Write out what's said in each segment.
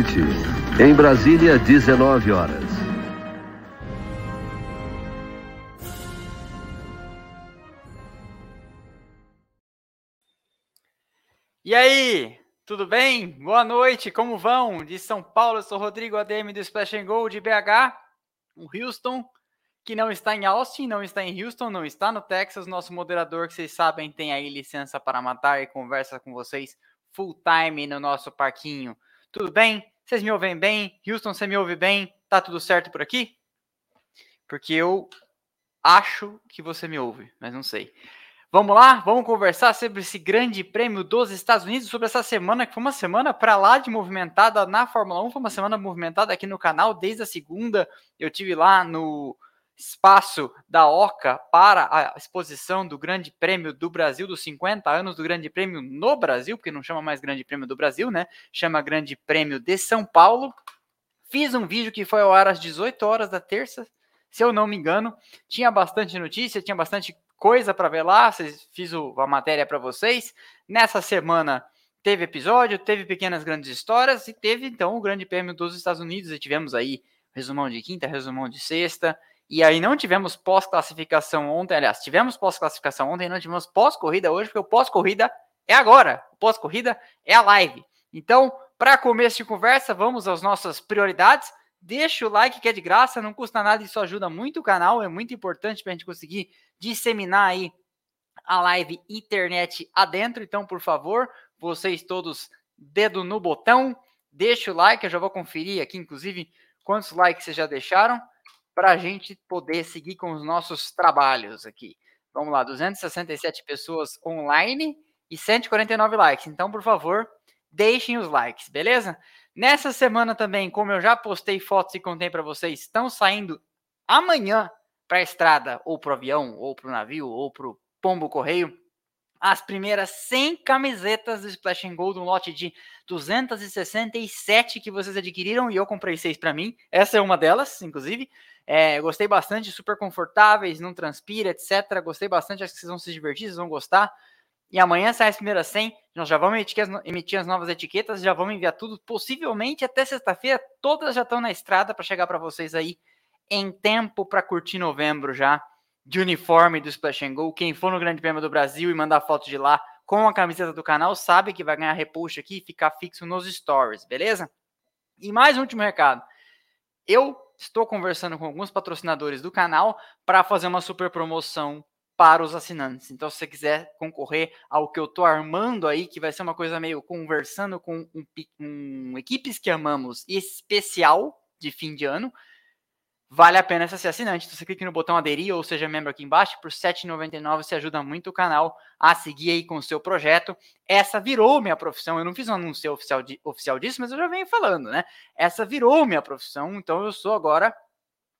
Noite. Em Brasília, 19 horas. E aí, tudo bem? Boa noite, como vão? De São Paulo, eu sou Rodrigo ADM do Splash and Go de BH, o Houston, que não está em Austin, não está em Houston, não está no Texas. Nosso moderador, que vocês sabem, tem aí licença para matar e conversa com vocês full time no nosso parquinho. Tudo bem? Vocês me ouvem bem? Houston, você me ouve bem? Tá tudo certo por aqui? Porque eu acho que você me ouve, mas não sei. Vamos lá, vamos conversar sobre esse grande prêmio dos Estados Unidos, sobre essa semana, que foi uma semana para lá de movimentada na Fórmula 1, foi uma semana movimentada aqui no canal desde a segunda. Eu tive lá no espaço da OCA para a exposição do Grande Prêmio do Brasil, dos 50 anos do Grande Prêmio no Brasil, porque não chama mais Grande Prêmio do Brasil, né? Chama Grande Prêmio de São Paulo. Fiz um vídeo que foi ao ar às 18 horas da terça, se eu não me engano. Tinha bastante notícia, tinha bastante coisa para ver lá, fiz a matéria para vocês. Nessa semana teve episódio, teve pequenas grandes histórias e teve então o Grande Prêmio dos Estados Unidos e tivemos aí resumão de quinta, resumão de sexta. E aí não tivemos pós-classificação ontem, aliás, tivemos pós-classificação ontem, não tivemos pós-corrida hoje, porque o pós-corrida é agora. O pós-corrida é a live. Então, para começo de conversa, vamos às nossas prioridades. Deixa o like que é de graça, não custa nada, isso ajuda muito o canal, é muito importante para a gente conseguir disseminar aí a live internet adentro. Então, por favor, vocês todos, dedo no botão, deixa o like, eu já vou conferir aqui, inclusive, quantos likes vocês já deixaram, para a gente poder seguir com os nossos trabalhos aqui. Vamos lá, 267 pessoas online e 149 likes. Então, por favor, deixem os likes, beleza? Nessa semana também, como eu já postei fotos e contei para vocês, estão saindo amanhã para a estrada, ou para o avião, ou para o navio, ou para o pombo correio, as primeiras 100 camisetas do Splash and Go, um lote de 267 que vocês adquiriram e eu comprei seis para mim. Essa é uma delas, inclusive. É, gostei bastante, super confortáveis, não transpira, etc. Gostei bastante, acho que vocês vão se divertir, vocês vão gostar. E amanhã sai as primeiras 100. Nós já vamos emitir as, emitir as novas etiquetas, já vamos enviar tudo, possivelmente até sexta-feira. Todas já estão na estrada para chegar para vocês aí em tempo para curtir novembro já de uniforme do Splash and Go. Quem for no Grande Prêmio do Brasil e mandar foto de lá com a camiseta do canal sabe que vai ganhar repuxo aqui e ficar fixo nos stories, beleza? E mais um último recado. Eu estou conversando com alguns patrocinadores do canal para fazer uma super promoção para os assinantes. Então, se você quiser concorrer ao que eu estou armando aí, que vai ser uma coisa meio conversando com um, um, equipes que amamos especial de fim de ano, vale a pena ser assinante. Então, você clica no botão aderir ou seja membro aqui embaixo, por R$ 7,99 você ajuda muito o canal a seguir aí com o seu projeto. Essa virou minha profissão. Eu não fiz um anúncio oficial, de, oficial disso, mas eu já venho falando, né? Essa virou minha profissão, então eu sou agora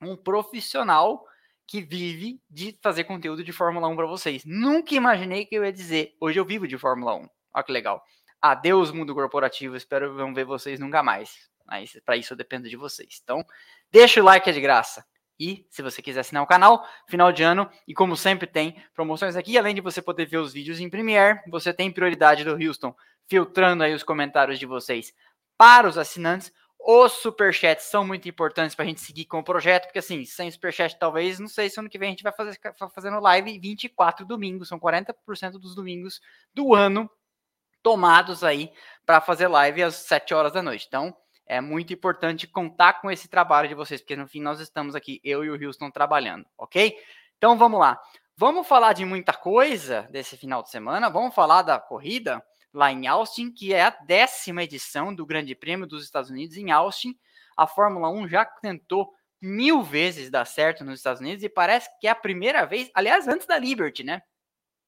um profissional que vive de fazer conteúdo de Fórmula 1 para vocês. Nunca imaginei que eu ia dizer, hoje eu vivo de Fórmula 1. Olha que legal. Adeus, mundo corporativo. Espero não ver vocês nunca mais. Mas para isso eu dependo de vocês. Então, deixa o like, é de graça. E se você quiser assinar o canal, final de ano, e como sempre tem promoções aqui, além de você poder ver os vídeos em Premiere, você tem prioridade do Houston, filtrando aí os comentários de vocês para os assinantes. Os superchats são muito importantes para a gente seguir com o projeto, porque assim, sem superchat, talvez, não sei se ano que vem a gente vai fazer fazendo live 24 domingos, são 40% dos domingos do ano tomados aí para fazer live às 7 horas da noite. Então, é muito importante contar com esse trabalho de vocês, porque no fim nós estamos aqui, eu e o Houston, trabalhando, ok? Então vamos lá. Vamos falar de muita coisa desse final de semana, vamos falar da corrida lá em Austin, que é a décima edição do Grande Prêmio dos Estados Unidos em Austin. A Fórmula 1 já tentou mil vezes dar certo nos Estados Unidos e parece que é a primeira vez, aliás, antes da Liberty, né?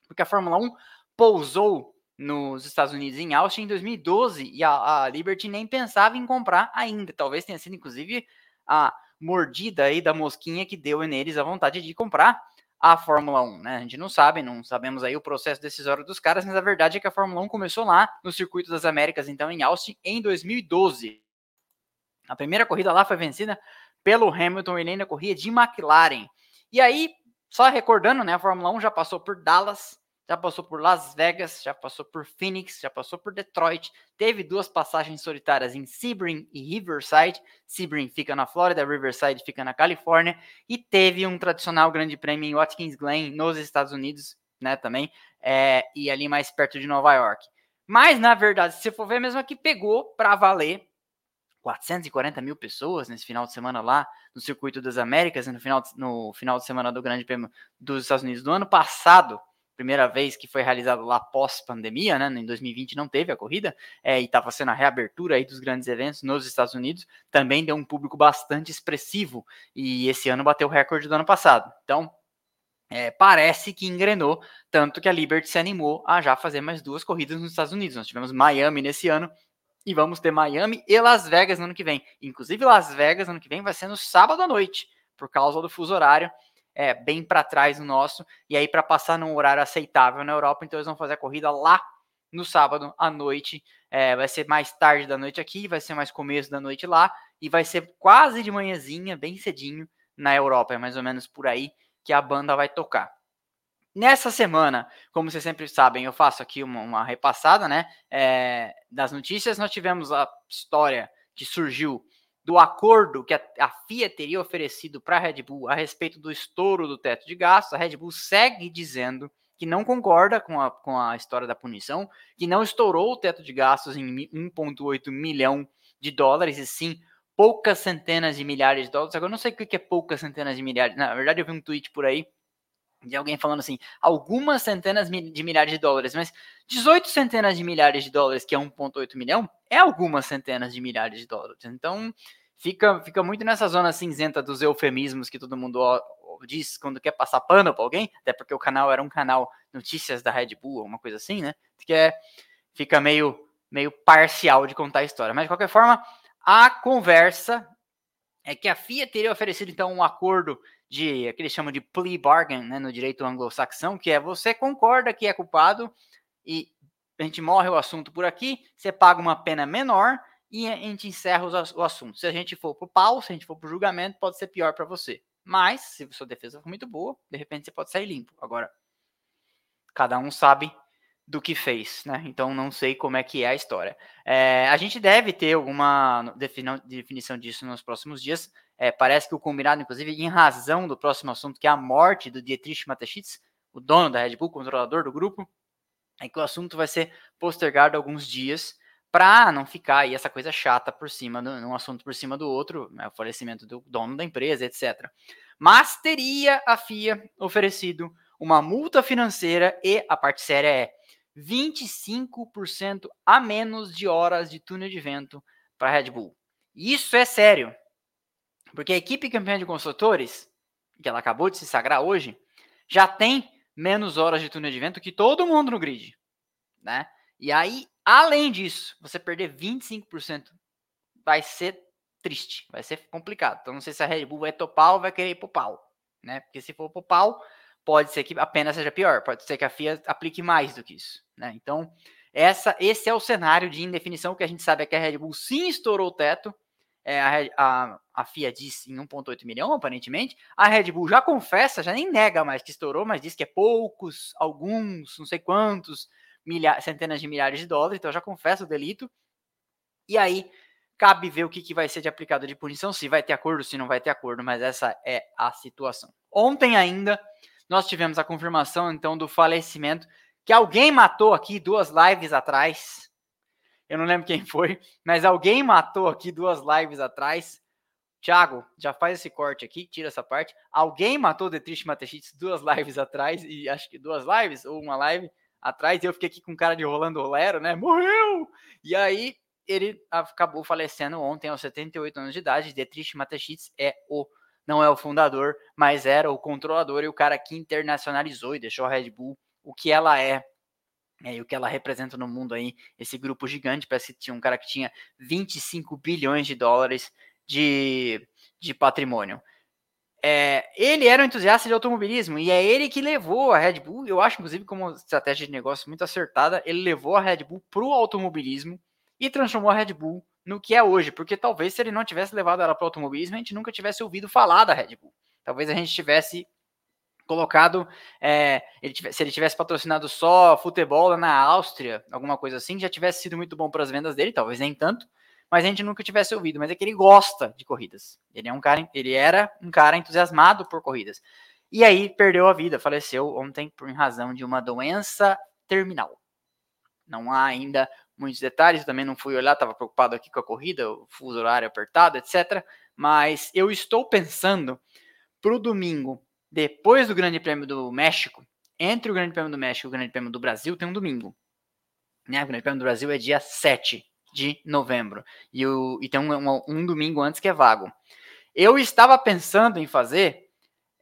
Porque a Fórmula 1 pousou nos Estados Unidos em Austin em 2012 e a, a Liberty nem pensava em comprar ainda. Talvez tenha sido, inclusive, a mordida aí da mosquinha que deu neles a vontade de comprar a Fórmula 1, né? A gente não sabe, não sabemos aí o processo decisório dos caras, mas a verdade é que a Fórmula 1 começou lá no Circuito das Américas, então em Austin, em 2012. A primeira corrida lá foi vencida pelo Hamilton e nem na corrida de McLaren. E aí, só recordando, né, a Fórmula 1 já passou por Dallas, já passou por Las Vegas, já passou por Phoenix, já passou por Detroit, teve duas passagens solitárias em Sebring e Riverside. Sebring fica na Flórida, Riverside fica na Califórnia, e teve um tradicional grande prêmio em Watkins Glen, nos Estados Unidos, né, também, é, e ali mais perto de Nova York. Mas, na verdade, se você for ver mesmo aqui, pegou para valer 440 mil pessoas nesse final de semana lá no Circuito das Américas, no final, no final de semana do Grande Prêmio dos Estados Unidos do ano passado, primeira vez que foi realizado lá pós-pandemia, né? Em 2020 não teve a corrida, é, e estava sendo a reabertura aí dos grandes eventos nos Estados Unidos, também deu um público bastante expressivo, e esse ano bateu o recorde do ano passado. Então, é, parece que engrenou, tanto que a Liberty se animou a já fazer mais duas corridas nos Estados Unidos. Nós tivemos Miami nesse ano, e vamos ter Miami e Las Vegas no ano que vem. Inclusive, Las Vegas no ano que vem vai ser no sábado à noite, por causa do fuso horário é, bem para trás do nosso, e aí para passar num horário aceitável na Europa, então eles vão fazer a corrida lá no sábado à noite, é, vai ser mais tarde da noite aqui, vai ser mais começo da noite lá, e vai ser quase de manhãzinha, bem cedinho na Europa, é mais ou menos por aí que a banda vai tocar. Nessa semana, como vocês sempre sabem, eu faço aqui uma, uma repassada, né, é, das notícias, nós tivemos a história que surgiu do acordo que a, a FIA teria oferecido para a Red Bull a respeito do estouro do teto de gastos, a Red Bull segue dizendo que não concorda com a, com a história da punição, que não estourou o teto de gastos em 1,8 milhão de dólares, e sim poucas centenas de milhares de dólares. Agora, eu não sei o que é poucas centenas de milhares. Na verdade, eu vi um tweet por aí de alguém falando assim, algumas centenas de milhares de dólares, mas 18 centenas de milhares de dólares, que é 1,8 milhão, é algumas centenas de milhares de dólares. Então, fica, fica muito nessa zona cinzenta dos eufemismos que todo mundo diz quando quer passar pano para alguém, até porque o canal era um canal notícias da Red Bull, uma coisa assim, né? Que é, fica meio, meio parcial de contar a história. Mas, de qualquer forma, a conversa é que a FIA teria oferecido, então, um acordo de que eles chamam de plea bargain né, no direito anglo-saxão, que é você concorda que é culpado e a gente morre o assunto por aqui, você paga uma pena menor e a gente encerra o assunto. Se a gente for pro pau, se a gente for pro julgamento, pode ser pior para você. Mas, se sua defesa for muito boa, de repente você pode sair limpo. Agora, cada um sabe do que fez, né? Então não sei como é que é a história. É, a gente deve ter alguma definição disso nos próximos dias. É, parece que o combinado, inclusive, em razão do próximo assunto, que é a morte do Dietrich Mateschitz, o dono da Red Bull, controlador do grupo, é que o assunto vai ser postergado alguns dias para não ficar aí essa coisa chata por cima, de um assunto por cima do outro, né, o falecimento do dono da empresa, etc. Mas teria a FIA oferecido uma multa financeira e a parte séria é 25% a menos de horas de túnel de vento para a Red Bull. Isso é sério. Porque a equipe campeã de construtores, que ela acabou de se sagrar hoje, já tem menos horas de túnel de vento que todo mundo no grid, né? E aí, além disso, você perder 25% vai ser triste, vai ser complicado. Então não sei se a Red Bull vai topar ou vai querer ir pro pau, né? Porque se for pro pau, pode ser que a pena seja pior, pode ser que a FIA aplique mais do que isso, né? Então, essa, esse é o cenário de indefinição que a gente sabe é que a Red Bull sim estourou o teto, é, a, a, a, FIA diz em 1,8 milhão, aparentemente. A Red Bull já confessa, já nem nega mais que estourou, mas diz que é poucos, alguns, não sei quantos, milhares, centenas de milhares de dólares, então já confessa o delito. E aí, cabe ver o que, que vai ser de aplicado de punição, se vai ter acordo, se não vai ter acordo, mas essa é a situação. Ontem ainda, nós tivemos a confirmação, então, do falecimento que alguém matou aqui duas lives atrás eu não lembro quem foi, mas alguém matou aqui duas lives atrás. Thiago, já faz esse corte aqui, tira essa parte. Alguém matou Detrich Matechitz duas lives atrás, e acho que duas lives, ou uma live atrás, e eu fiquei aqui com cara de Rolando Rolero, né? Morreu! E aí, ele acabou falecendo ontem aos 78 anos de idade. Detrich Matechitz é o não é o fundador, mas era o controlador e o cara que internacionalizou e deixou a Red Bull o que ela é é, e o que ela representa no mundo aí, esse grupo gigante, parece que tinha um cara que tinha 25 bilhões de dólares de, de patrimônio. É, ele era um entusiasta de automobilismo e é ele que levou a Red Bull, eu acho inclusive como estratégia de negócio muito acertada, ele levou a Red Bull para o automobilismo e transformou a Red Bull no que é hoje, porque talvez se ele não tivesse levado ela para o automobilismo, a gente nunca tivesse ouvido falar da Red Bull. Talvez a gente tivesse colocado, é, ele tivesse, se ele tivesse patrocinado só futebol na Áustria, alguma coisa assim, já tivesse sido muito bom para as vendas dele, talvez nem tanto, mas a gente nunca tivesse ouvido. Mas é que ele gosta de corridas. Ele é um cara, ele era um cara entusiasmado por corridas. E aí perdeu a vida, faleceu ontem por razão de uma doença terminal. Não há ainda muitos detalhes, também não fui olhar, estava preocupado aqui com a corrida, o fuso horário apertado, etc. Mas eu estou pensando para o domingo depois do Grande Prêmio do México, entre o Grande Prêmio do México e o Grande Prêmio do Brasil, tem um domingo. Né? O Grande Prêmio do Brasil é dia 7 de novembro. E, o, e tem um, um, um domingo antes que é vago. Eu estava pensando em fazer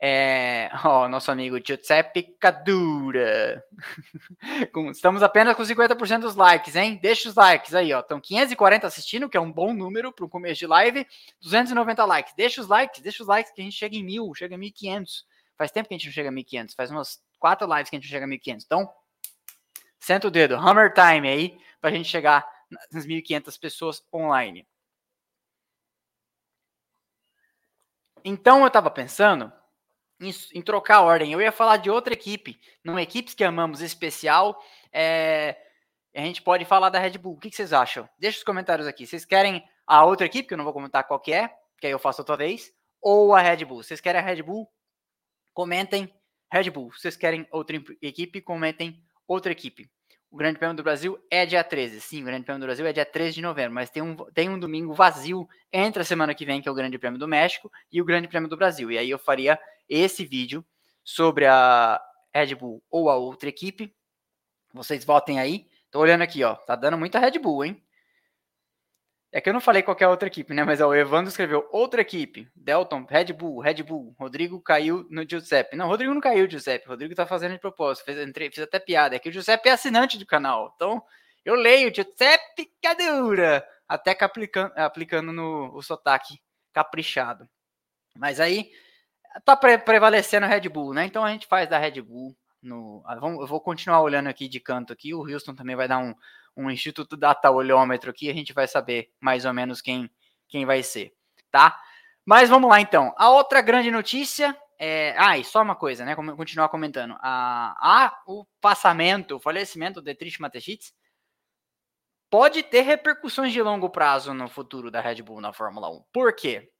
é, ó, nosso amigo Giuseppe Cadura. Estamos apenas com 50% dos likes, hein? Deixa os likes aí, ó. Estão 540 assistindo, que é um bom número para o começo de live. 290 likes. Deixa os likes, deixa os likes que a gente chega em mil, chega em 1500. Faz tempo que a gente não chega a 1.500. Faz umas quatro lives que a gente não chega a 1.500. Então, senta o dedo. Hammer time aí para a gente chegar nas 1.500 pessoas online. Então, eu estava pensando em, em, trocar a ordem. Eu ia falar de outra equipe. Numa equipe que amamos especial. É, a gente pode falar da Red Bull. O que, que vocês acham? Deixa os comentários aqui. Vocês querem a outra equipe, que eu não vou comentar qual que é, que aí eu faço outra vez, ou a Red Bull? Vocês querem a Red Bull? comentem Red Bull. Vocês querem outra equipe, comentem outra equipe. O Grande Prêmio do Brasil é dia 13. Sim, o Grande Prêmio do Brasil é dia 13 de novembro, mas tem um, tem um domingo vazio entre a semana que vem, que é o Grande Prêmio do México, e o Grande Prêmio do Brasil. E aí eu faria esse vídeo sobre a Red Bull ou a outra equipe. Vocês votem aí. Tô olhando aqui, ó. Tá dando muita Red Bull, hein? É que eu não falei qualquer outra equipe, né? Mas ó, o Evandro escreveu outra equipe. Delton, Red Bull, Red Bull. Rodrigo caiu no Giuseppe. Não, Rodrigo não caiu, Giuseppe. Rodrigo tá fazendo de propósito. Fez, fiz até piada. É que o Giuseppe é assinante do canal. Então, eu leio Giuseppe Cadura. Até que aplicando, aplicando no o sotaque caprichado. Mas aí, tá pre prevalecendo a Red Bull, né? Então a gente faz da Red Bull. No, ah, eu vou continuar olhando aqui de canto aqui. O Houston também vai dar um, um Instituto Data Olhômetro aqui, a gente vai saber mais ou menos quem, quem vai ser, tá? Mas vamos lá então. A outra grande notícia é. Ah, e só uma coisa, né? Como continuar comentando. A, a, o passamento, o falecimento de Trish Matechitz pode ter repercussões de longo prazo no futuro da Red Bull na Fórmula 1. Por quê?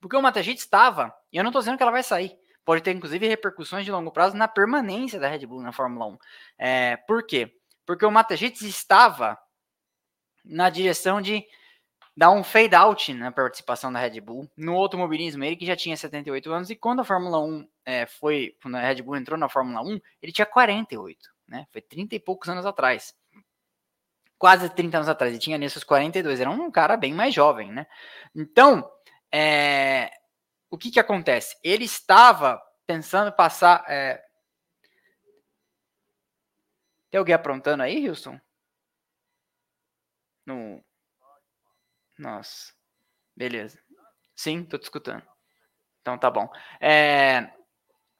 Porque o Matechitz estava, e eu não estou dizendo que ela vai sair, pode ter inclusive repercussões de longo prazo na permanência da Red Bull na Fórmula 1. É, por quê? Porque o Matajites estava na direção de dar um fade out na participação da Red Bull no automobilismo. Ele que já tinha 78 anos e quando a Fórmula 1 é, foi, quando a Red Bull entrou na Fórmula 1, ele tinha 48, né? Foi 30 e poucos anos atrás. Quase 30 anos atrás, ele tinha nesses 42, era um cara bem mais jovem, né? Então, é, o que que acontece? Ele estava pensando passar, é, tem alguém aprontando aí, Wilson? No... Nossa. Beleza. Sim, tô te escutando. Então tá bom. É...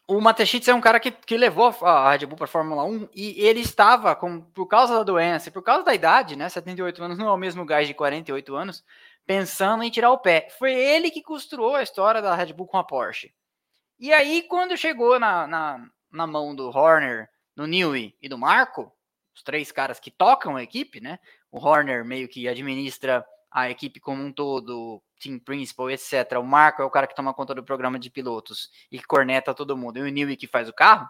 O Matechitz é um cara que, que levou a Red Bull para Fórmula 1 e ele estava, com, por causa da doença e por causa da idade, né? 78 anos não é o mesmo gás de 48 anos, pensando em tirar o pé. Foi ele que costurou a história da Red Bull com a Porsche. E aí, quando chegou na, na, na mão do Horner do Newey e do Marco, os três caras que tocam a equipe, né? O Horner meio que administra a equipe como um todo, team principal, etc. O Marco é o cara que toma conta do programa de pilotos e corneta todo mundo. E o Newey que faz o carro.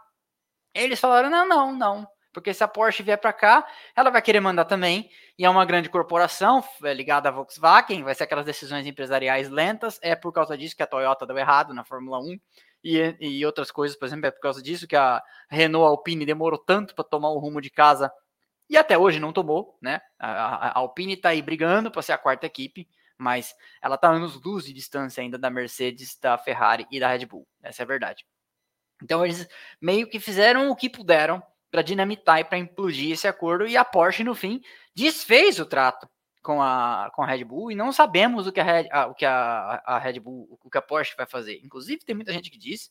Eles falaram: não, não, não. Porque se a Porsche vier para cá, ela vai querer mandar também. E é uma grande corporação é ligada à Volkswagen, vai ser aquelas decisões empresariais lentas. É por causa disso que a Toyota deu errado na Fórmula 1 e, e outras coisas, por exemplo, é por causa disso que a Renault Alpine demorou tanto para tomar o rumo de casa e até hoje não tomou, né? A, a, Alpine está aí brigando para ser a quarta equipe, mas ela está anos luz de distância ainda da Mercedes, da Ferrari e da Red Bull. Essa é a verdade. Então eles meio que fizeram o que puderam para dinamitar e para implodir esse acordo e a Porsche no fim desfez o trato com a, com a Red Bull e não sabemos o que a Red, a, o que a, a Red Bull, o que a Porsche vai fazer. Inclusive, tem muita gente que diz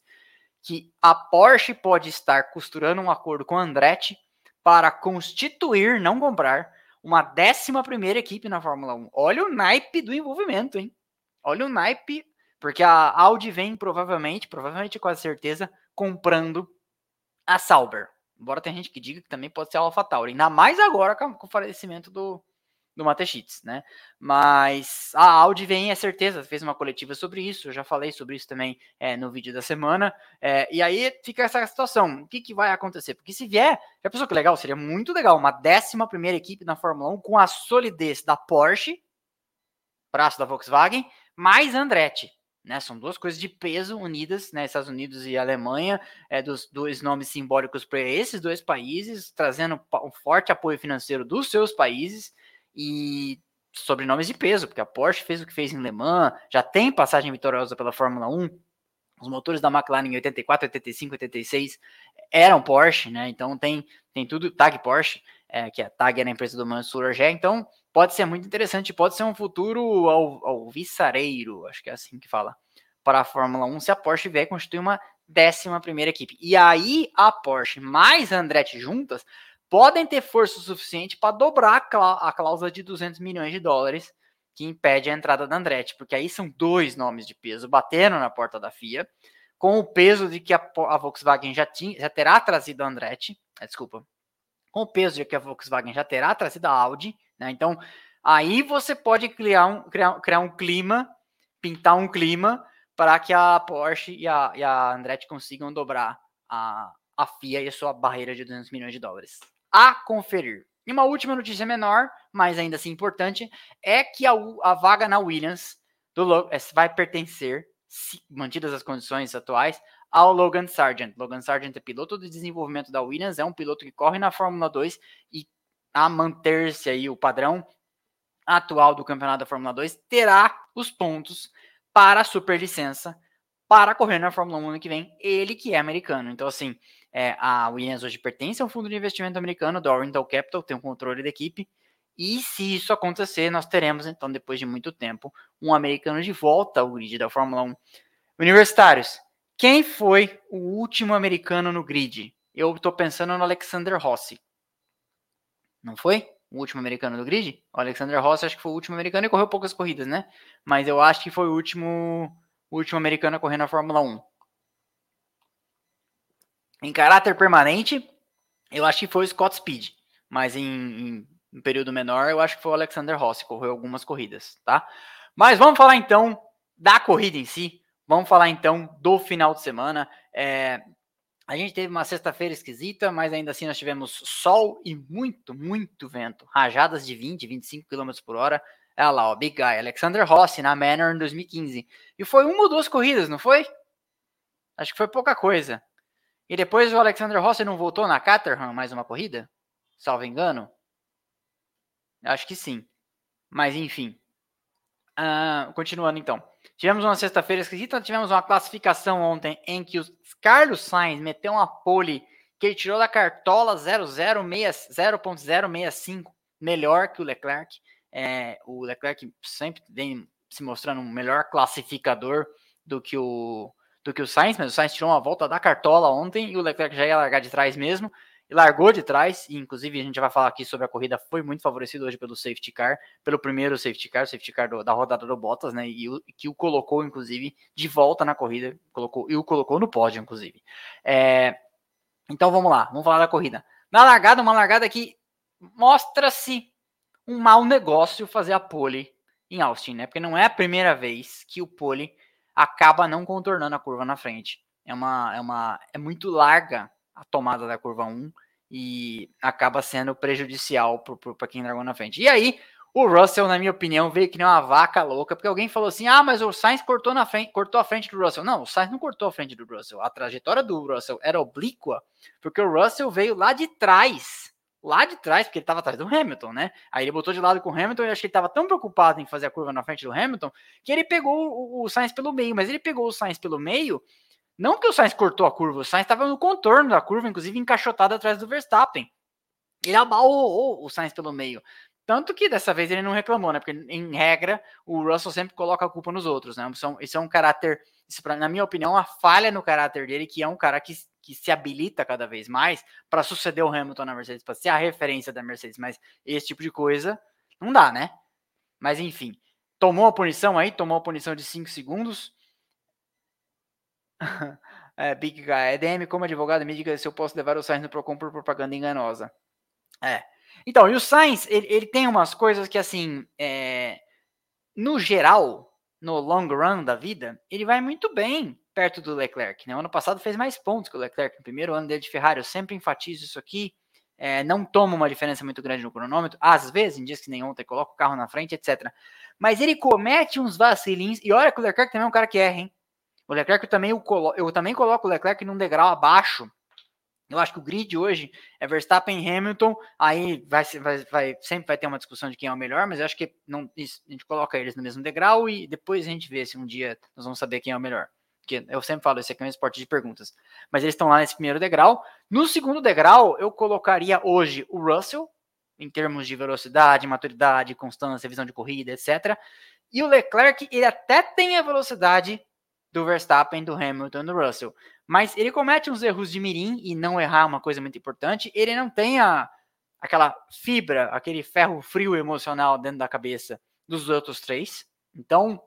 que a Porsche pode estar costurando um acordo com a Andretti para constituir, não comprar, uma décima primeira equipe na Fórmula 1. Olha o naipe do envolvimento, hein? Olha o naipe, porque a Audi vem provavelmente, provavelmente a certeza, comprando a Sauber. Embora tenha gente que diga que também pode ser a AlphaTauri. Ainda mais agora com o falecimento do, do Matechitz, né? Mas a Audi vem, é certeza, fez uma coletiva sobre isso, eu já falei sobre isso também é, no vídeo da semana, é, e aí fica essa situação, o que, que vai acontecer? Porque se vier, já pensou que legal? Seria muito legal, uma décima primeira equipe na Fórmula 1 com a solidez da Porsche, braço da Volkswagen, mais Andretti, né, são duas coisas de peso unidas, né, Estados Unidos e Alemanha, é, dos dois nomes simbólicos para esses dois países, trazendo um forte apoio financeiro dos seus países e sobrenomes de peso, porque a Porsche fez o que fez em Le Mans, já tem passagem vitoriosa pela Fórmula 1, os motores da McLaren em 84, 85, 86 eram Porsche, né? Então tem, tem tudo, tag Porsche, é, que a tag era a empresa do Mansur Agé, então pode ser muito interessante, pode ser um futuro ao viçareiro, acho que é assim que fala, para a Fórmula 1, se a Porsche vier constituir uma décima primeira equipe. E aí a Porsche mais a Andretti juntas podem ter força suficiente para dobrar a cláusula de 200 milhões de dólares que impede a entrada da Andretti, porque aí são dois nomes de peso batendo na porta da FIA, com o peso de que a, Volkswagen já, tinha, já terá trazido a Andretti, é, desculpa, com o peso de que a Volkswagen já terá trazido a Audi, né? Então, aí você pode criar um, criar, criar um clima, pintar um clima para que a Porsche e a, e a Andretti consigam dobrar a, a FIA e a sua barreira de 200 milhões de dólares a conferir. E uma última notícia menor, mas ainda assim importante, é que a, a vaga na Williams do, vai pertencer, se, mantidas as condições atuais, ao Logan Sargent. Logan Sargent é piloto de desenvolvimento da Williams, é um piloto que corre na Fórmula 2 e a manter-se aí o padrão atual do campeonato da Fórmula 2 terá os pontos para a superlicença para correr na Fórmula 1 ano que vem, ele que é americano. Então assim, é, a Williams hoje pertence ao fundo de investimento americano, do Oriental Capital, tem o controle da equipe. E se isso acontecer, nós teremos, então, depois de muito tempo, um americano de volta ao grid da Fórmula 1. Universitários, quem foi o último americano no grid? Eu estou pensando no Alexander Rossi. Não foi? O último americano do grid? O Alexander Rossi acho que foi o último americano e correu poucas corridas, né? Mas eu acho que foi o último, o último americano a correr na Fórmula 1. Em caráter permanente, eu acho que foi o Scott Speed, mas em, em, período menor, eu acho que foi o Alexander Rossi, correu algumas corridas, tá? Mas vamos falar então da corrida em si, vamos falar então do final de semana. É, a gente teve uma sexta-feira esquisita, mas ainda assim nós tivemos sol e muito, muito vento. Rajadas de 20, 25 km por hora. Olha lá, ó, Big Guy, Alexander Rossi na Manor em 2015. E foi uma ou duas corridas, não foi? Acho que foi pouca coisa. E depois o Alexander Rossi não voltou na Caterham mais uma corrida? Salvo engano? Acho que sim. Mas enfim. Uh, continuando então. Tivemos uma sexta-feira esquisita, tivemos uma classificação ontem em que o Carlos Sainz meteu uma pole que ele tirou da cartola 0.065, melhor que o Leclerc. É, o Leclerc sempre vem se mostrando um melhor classificador do que o, do que o Sainz, mas o Sainz tirou uma volta da cartola ontem e o Leclerc já ia largar de trás mesmo. E largou de trás, e inclusive a gente vai falar aqui sobre a corrida, foi muito favorecido hoje pelo safety car, pelo primeiro safety car, safety car do, da rodada do Bottas, né? E que o colocou, inclusive, de volta na corrida, colocou, e o colocou no pódio, inclusive. É, então vamos lá, vamos falar da corrida. Na largada, uma largada que mostra-se um mau negócio fazer a pole em Austin, né? Porque não é a primeira vez que o pole acaba não contornando a curva na frente. É uma é uma é muito larga a tomada da curva 1 e acaba sendo prejudicial para quem largou na frente. E aí, o Russell, na minha opinião, veio que nem uma vaca louca, porque alguém falou assim: "Ah, mas o Sainz cortou na frente, cortou a frente do Russell". Não, o Sainz não cortou a frente do Russell. A trajetória do Russell era oblíqua, porque o Russell veio lá de trás lá de trás, porque ele estava atrás do Hamilton, né? Aí ele botou de lado com o Hamilton e acho que ele estava tão preocupado em fazer a curva na frente do Hamilton que ele pegou o, o Sainz pelo meio, mas ele pegou o Sainz pelo meio, não que o Sainz cortou a curva, o Sainz estava no contorno da curva, inclusive encaixotado atrás do Verstappen. Ele abalou o Sainz pelo meio. Tanto que dessa vez ele não reclamou, né? Porque, em regra, o Russell sempre coloca a culpa nos outros, né? Isso é um caráter, isso, na minha opinião, uma falha no caráter dele, que é um cara que que se habilita cada vez mais para suceder o Hamilton na Mercedes, para ser a referência da Mercedes, mas esse tipo de coisa não dá, né? Mas enfim, tomou a punição aí, tomou a punição de 5 segundos. É, Big Guy, EDM, como advogado, me diga se eu posso levar o Sainz no Procon por propaganda enganosa. É. Então, e o Sainz, ele, ele tem umas coisas que, assim, é, no geral, no long run da vida, ele vai muito bem perto do Leclerc. Né? O ano passado fez mais pontos que o Leclerc no primeiro ano dele de Ferrari. Eu sempre enfatizo isso aqui. É, não toma uma diferença muito grande no cronômetro. Às vezes, em dias que nem ontem, coloca o carro na frente, etc. Mas ele comete uns vacilinhos. E olha que o Leclerc também é um cara que erra, hein? O Leclerc eu também, eu também coloco o Leclerc num degrau abaixo. Eu acho que o grid hoje é Verstappen Hamilton. Aí vai, vai, vai, sempre vai ter uma discussão de quem é o melhor, mas eu acho que não, a gente coloca eles no mesmo degrau e depois a gente vê se um dia nós vamos saber quem é o melhor. Porque eu sempre falo, esse aqui é um esporte de perguntas. Mas eles estão lá nesse primeiro degrau. No segundo degrau, eu colocaria hoje o Russell, em termos de velocidade, maturidade, constância, visão de corrida, etc. E o Leclerc, ele até tem a velocidade do Verstappen, do Hamilton, do Russell. Mas ele comete uns erros de mirim e não errar é uma coisa muito importante. Ele não tem a, aquela fibra, aquele ferro frio emocional dentro da cabeça dos outros três. Então,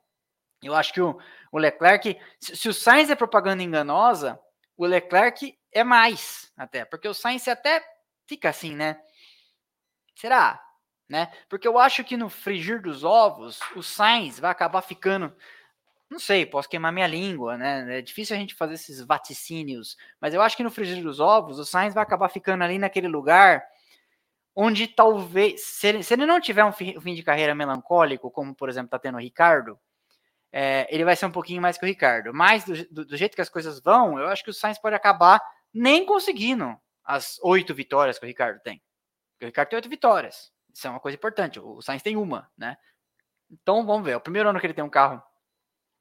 eu acho que o, o Leclerc, se, se, o Sainz é propaganda enganosa, o Leclerc é mais, até, porque o Sainz até fica assim, né? Será? Né? Porque eu acho que no frigir dos ovos, o Sainz vai acabar ficando. Não sei, posso queimar minha língua, né? É difícil a gente fazer esses vaticínios, mas eu acho que no frigir dos ovos, o Sainz vai acabar ficando ali naquele lugar onde talvez, se ele, se ele não tiver um fim de carreira melancólico, como por exemplo está tendo o Ricardo, é, ele vai ser um pouquinho mais que o Ricardo. Mas do, do, do, jeito que as coisas vão, eu acho que o Sainz pode acabar nem conseguindo as oito vitórias que o Ricardo tem. Porque o Ricardo tem oito vitórias. Isso é uma coisa importante. O Sainz tem uma, né? Então vamos ver. É o primeiro ano que ele tem um carro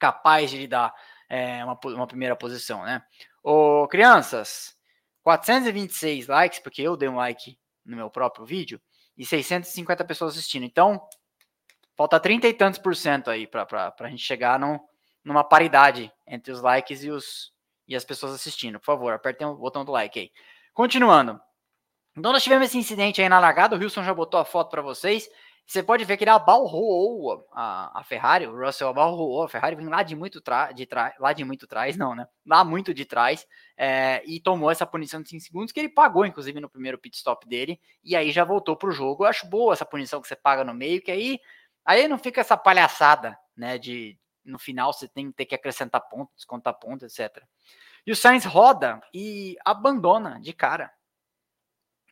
capaz de lhe dar é, uma, uma primeira posição, né? Ô, crianças, 426 likes, porque eu dei um like no meu próprio vídeo, e 650 pessoas assistindo. Então, Falta 30 e tantos por cento aí para a gente chegar num, numa paridade entre os likes e, os, e as pessoas assistindo. Por favor, apertem o botão do like aí. Continuando. Então nós tivemos esse incidente aí na largada, o Wilson já botou a foto para vocês. Você pode ver que ele abalroou a, a Ferrari, o Russell abalroou a Ferrari, vem lá de muito trás, lá de muito trás, não, né? Lá muito de trás, é, e tomou essa punição de 5 segundos, que ele pagou, inclusive, no primeiro pit stop dele, e aí já voltou pro jogo. Eu acho boa essa punição que você paga no meio, que aí Aí não fica essa palhaçada, né? De no final você tem que ter que acrescentar pontos, descontar pontos, etc. E o Sainz roda e abandona de cara.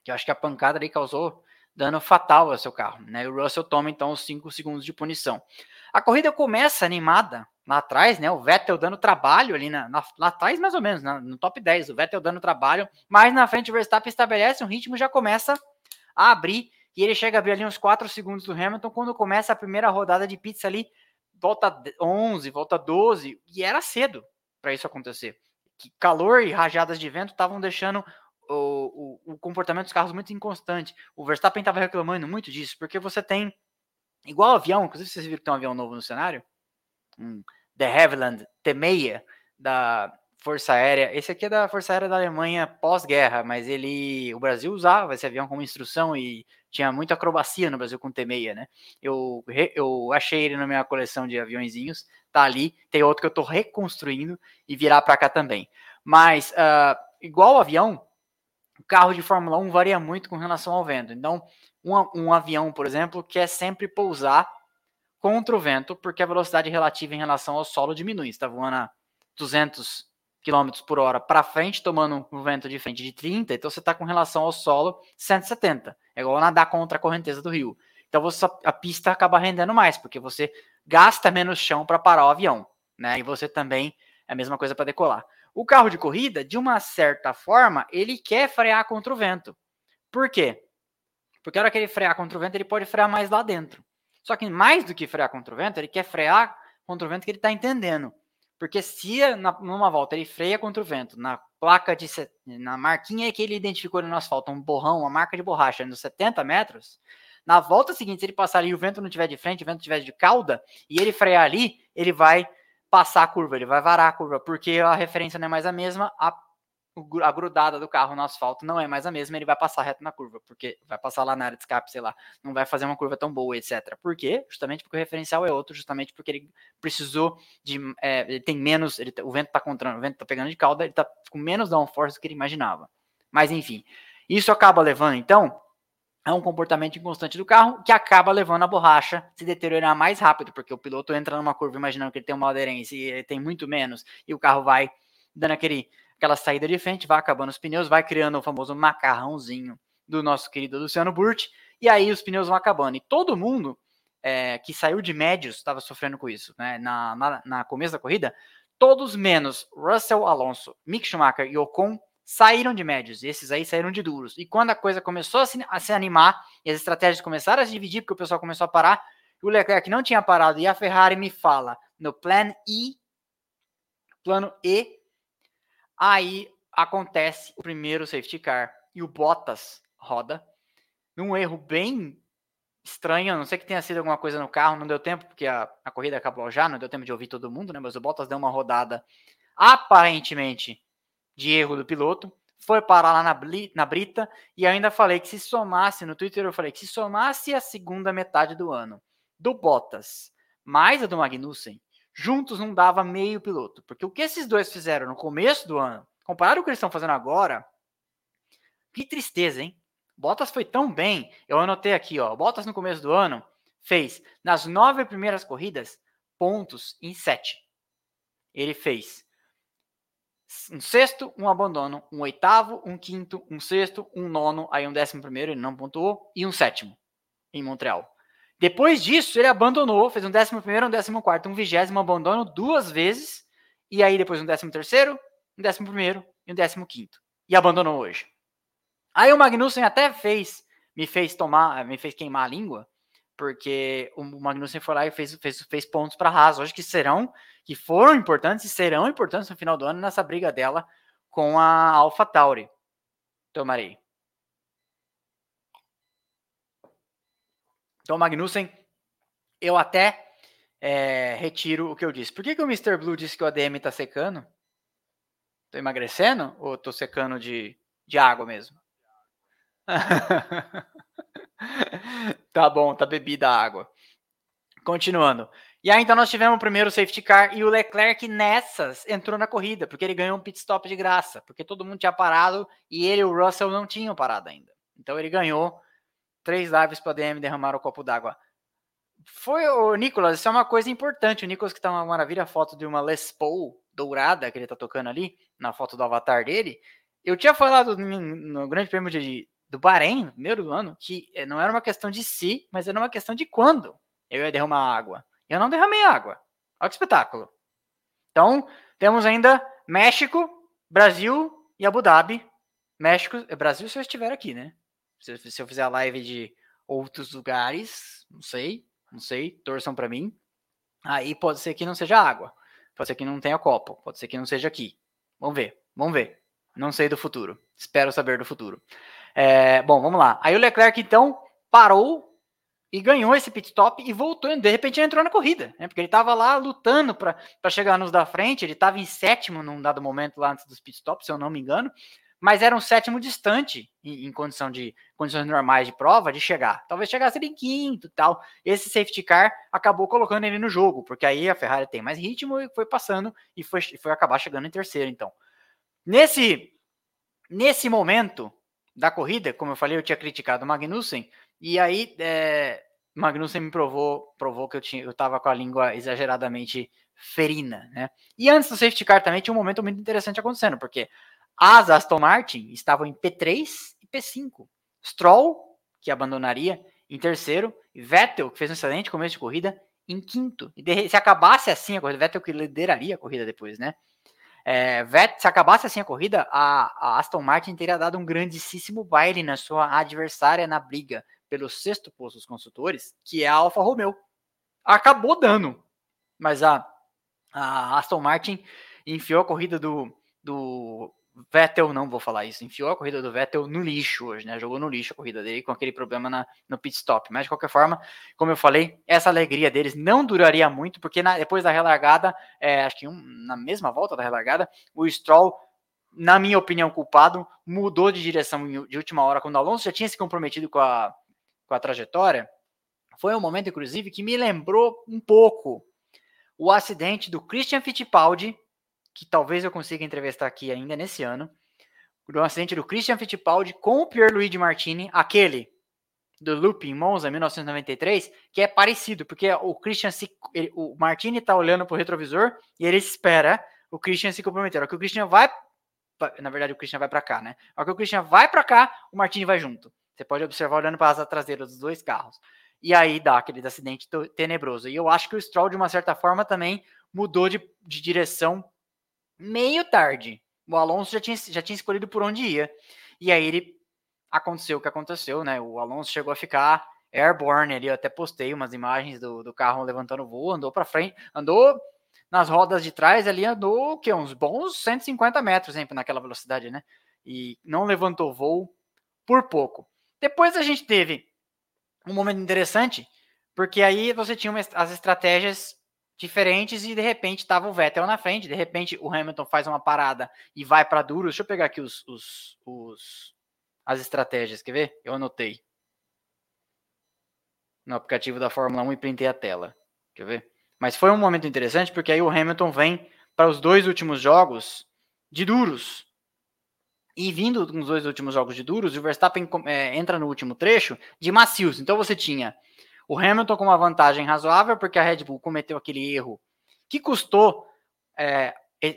Que eu acho que a pancada ali causou dano fatal ao seu carro, né? E o Russell toma então os 5 segundos de punição. A corrida começa animada lá atrás, né? O Vettel dando trabalho ali na, na lá atrás, mais ou menos, na, no top 10. O Vettel dando trabalho, mas na frente o Verstappen estabelece um ritmo já começa a abrir e ele chega a abrir ali uns 4 segundos do Hamilton quando começa a primeira rodada de pizza ali, volta 11, volta 12, e era cedo para isso acontecer. Que calor e rajadas de vento estavam deixando o, o, o, comportamento dos carros muito inconstante. O Verstappen estava reclamando muito disso, porque você tem, igual avião, inclusive vocês viram que tem um avião novo no cenário, um The Havilland T6 da, Força Aérea. Esse aqui é da Força Aérea da Alemanha pós-guerra, mas ele, o Brasil usava esse avião como instrução e tinha muita acrobacia no Brasil com T6, né? Eu, eu achei ele na minha coleção de aviãozinhos, tá ali. Tem outro que eu tô reconstruindo e virar para cá também. Mas, uh, igual o avião, o carro de Fórmula 1 varia muito com relação ao vento. Então, um, um avião, por exemplo, quer sempre pousar contra o vento, porque a velocidade relativa em relação ao solo diminui. Está voando a 200 km por hora para frente, tomando um vento de frente de 30, então você está com relação ao solo 170. É igual nadar contra a correnteza do rio. Então você, a pista acaba rendendo mais, porque você gasta menos chão para parar o avião. Né? E você também é a mesma coisa para decolar. O carro de corrida, de uma certa forma, ele quer frear contra o vento. Por quê? Porque a hora que ele frear contra o vento, ele pode frear mais lá dentro. Só que mais do que frear contra o vento, ele quer frear contra o vento que ele está entendendo. Porque se na, numa volta ele freia contra o vento, na placa de na marquinha que ele identificou no asfalto, um borrão, uma marca de borracha nos 70 metros, na volta seguinte, se ele passar ali e o vento não estiver de frente, o vento estiver de cauda, e ele frear ali, ele vai passar a curva, ele vai varar a curva, porque a referência não é mais a mesma, a, a grudada do carro no asfalto não é mais a mesma, ele vai passar reto na curva, porque vai passar lá na área de escape, sei lá, não vai fazer uma curva tão boa, etc. Por quê? Justamente porque o referencial é outro, justamente porque ele precisou de. É, ele tem menos. Ele, o vento tá contra, o vento tá pegando de cauda, ele tá com menos downforce do que ele imaginava. Mas enfim, isso acaba levando, então, a um comportamento inconstante do carro que acaba levando a borracha se deteriorar mais rápido, porque o piloto entra numa curva imaginando que ele tem uma aderência e tem muito menos, e o carro vai dando aquele aquela saída de frente, vai acabando os pneus, vai criando o famoso macarrãozinho do nosso querido Luciano Burti, e aí os pneus vão acabando. E todo mundo é, que saiu de médios estava sofrendo com isso. Né? Na, na, na, começo da corrida, todos menos Russell Alonso, Mick Schumacher e Ocon saíram de médios, esses aí saíram de duros. E quando a coisa começou a se, a se animar, e as estratégias começaram a se dividir, porque o pessoal começou a parar, o Leclerc não tinha parado, e a Ferrari me fala, no plano E, plano E, Aí acontece o primeiro safety car e o Bottas roda num erro bem estranho, não sei que tenha sido alguma coisa no carro, não deu tempo, porque a, a corrida acabou já, não deu tempo de ouvir todo mundo, né? Mas o Bottas deu uma rodada aparentemente de erro do piloto, foi parar lá na, na brita, e ainda falei que se somasse, no Twitter eu falei que se somasse a segunda metade do ano do Bottas mais a do Magnussen, juntos não dava meio piloto. Porque o que esses dois fizeram no começo do ano, comparado com o que eles estão fazendo agora, que tristeza, hein? Bottas foi tão bem. Eu anotei aqui, ó. Bottas no começo do ano fez, nas nove primeiras corridas, pontos em sete. Ele fez um sexto, um abandono, um oitavo, um quinto, um sexto, um nono, aí um décimo primeiro, ele não pontuou, e um sétimo em Montreal. Depois disso, ele abandonou, fez um décimo primeiro, um décimo quarto, um vigésimo abandono duas vezes, e aí depois um décimo terceiro, um décimo primeiro e um décimo quinto. E abandonou hoje. Aí o Magnussen até fez, me fez tomar, me fez queimar a língua, porque o Magnussen foi lá e fez, fez, fez pontos para a Haas, hoje que serão, que foram importantes e serão importantes no final do ano nessa briga dela com a AlphaTauri. Tomarei. Então, Magnussen, eu até é, retiro o que eu disse. Por que, que o Mr. Blue disse que o ADM está secando? Estou emagrecendo ou estou secando de, de água mesmo? tá bom, tá bebida água. Continuando. E aí então nós tivemos o primeiro safety car e o Leclerc nessas entrou na corrida, porque ele ganhou um pit stop de graça, porque todo mundo tinha parado e ele e o Russell não tinham parado ainda. Então ele ganhou Três lives para DM derramar o copo d'água. Foi o Nicolas, isso é uma coisa importante. O Nicolas que tá uma maravilha foto de uma Les Paul dourada que ele tá tocando ali, na foto do avatar dele. Eu tinha falado no Grande Prêmio de, do Bahrein, no primeiro do ano, que eh, não era uma questão de si, mas era uma questão de quando eu ia derramar água. Eu não derramei água. Olha que espetáculo. Então, temos ainda México, Brasil e Abu Dhabi. México, eh, Brasil se eu estiver aqui, né? Se, se eu fizer a live de outros lugares, não sei, não sei, torçam para mim. Aí pode ser que não seja água, pode ser que não tenha copo, pode ser que não seja aqui. Vamos ver, vamos ver. Não sei do futuro, espero saber do futuro. É, bom, vamos lá. Aí o Leclerc então parou e ganhou esse pit stop e voltou. De repente entrou na corrida, né? Porque ele estava lá lutando para chegar nos da frente. Ele estava em sétimo num dado momento lá antes dos pit stops, se eu não me engano mas era um sétimo distante em, em, condição de condições normais de prova de chegar. Talvez chegasse em quinto tal. Esse safety car acabou colocando ele no jogo, porque aí a Ferrari tem mais ritmo e foi passando e foi, foi acabar chegando em terceiro. Então, nesse nesse momento da corrida, como eu falei, eu tinha criticado o Magnussen e aí é, Magnussen me provou provou que eu tinha eu estava com a língua exageradamente ferina, né? E antes do safety car também tinha um momento muito interessante acontecendo, porque as Aston Martin estavam em P3 e P5. Stroll, que abandonaria, em terceiro. E Vettel, que fez um excelente começo de corrida, em quinto. E se acabasse assim a corrida, Vettel que lideraria a corrida depois, né? É, Vettel, se acabasse assim a corrida, a, a, Aston Martin teria dado um grandíssimo baile na sua adversária na briga pelo sexto posto dos construtores, que é a Alfa Romeo. Acabou dando, mas a, a Aston Martin enfiou a corrida do, do Vettel, não vou falar isso, enfiou a corrida do Vettel no lixo hoje, né? Jogou no lixo a corrida dele com aquele problema na, no pit stop. Mas de qualquer forma, como eu falei, essa alegria deles não duraria muito, porque na, depois da relargada, é, acho que um, na mesma volta da relargada, o Stroll na minha opinião, culpado, mudou de direção de última hora, quando o Alonso já tinha se comprometido com a, com a trajetória. Foi um momento, inclusive, que me lembrou um pouco o acidente do Christian Fittipaldi, que talvez eu consiga entrevistar aqui ainda nesse ano, do acidente do Christian Fittipaldi com o Pierluigi Martini, aquele do Loop em Monza, 1993, que é parecido, porque o Christian se, ele, o Martini está olhando para o retrovisor e ele espera o Christian se comprometer. que o Christian vai, na verdade o Christian vai para cá, né? A que o Christian vai para cá, o Martini vai junto. Você pode observar olhando para as asas traseiras dos dois carros. E aí dá aquele acidente tenebroso. E eu acho que o Stroll, de uma certa forma, também mudou de, de direção meio tarde. O Alonso já tinha, já tinha escolhido por onde ia. E aí ele aconteceu o que aconteceu, né? O Alonso chegou a ficar airborne ali. Eu até postei umas imagens do, do carro levantando voo, andou para frente, andou nas rodas de trás ali, andou que uns bons 150 metros sempre naquela velocidade, né? E não levantou voo por pouco. Depois a gente teve um momento interessante, porque aí você tinha uma, as estratégias diferentes e de repente estava o Vettel na frente, de repente o Hamilton faz uma parada e vai para duro. Deixa eu pegar aqui os, os, os, as estratégias, quer ver? Eu anotei no aplicativo da Fórmula 1 e printei a tela. Quer ver? Mas foi um momento interessante porque aí o Hamilton vem para os dois últimos jogos de duros. E vindo nos dois últimos jogos de duros, o Verstappen é, entra no último trecho de macios. Então você tinha o Hamilton com uma vantagem razoável, porque a Red Bull cometeu aquele erro que custou, é,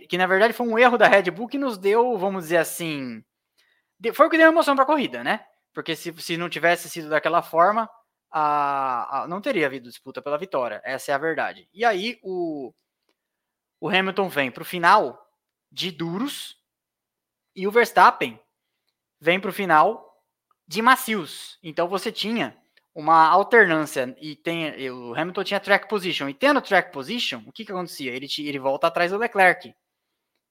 que na verdade foi um erro da Red Bull que nos deu, vamos dizer assim, foi o que deu emoção para a corrida, né? Porque se, se não tivesse sido daquela forma, a, a, não teria havido disputa pela vitória. Essa é a verdade. E aí o, o Hamilton vem para o final de duros e o Verstappen vem para o final de macios. Então você tinha uma alternância e tem o Hamilton tinha track position e tendo track position, o que que acontecia? Ele ele volta atrás do Leclerc.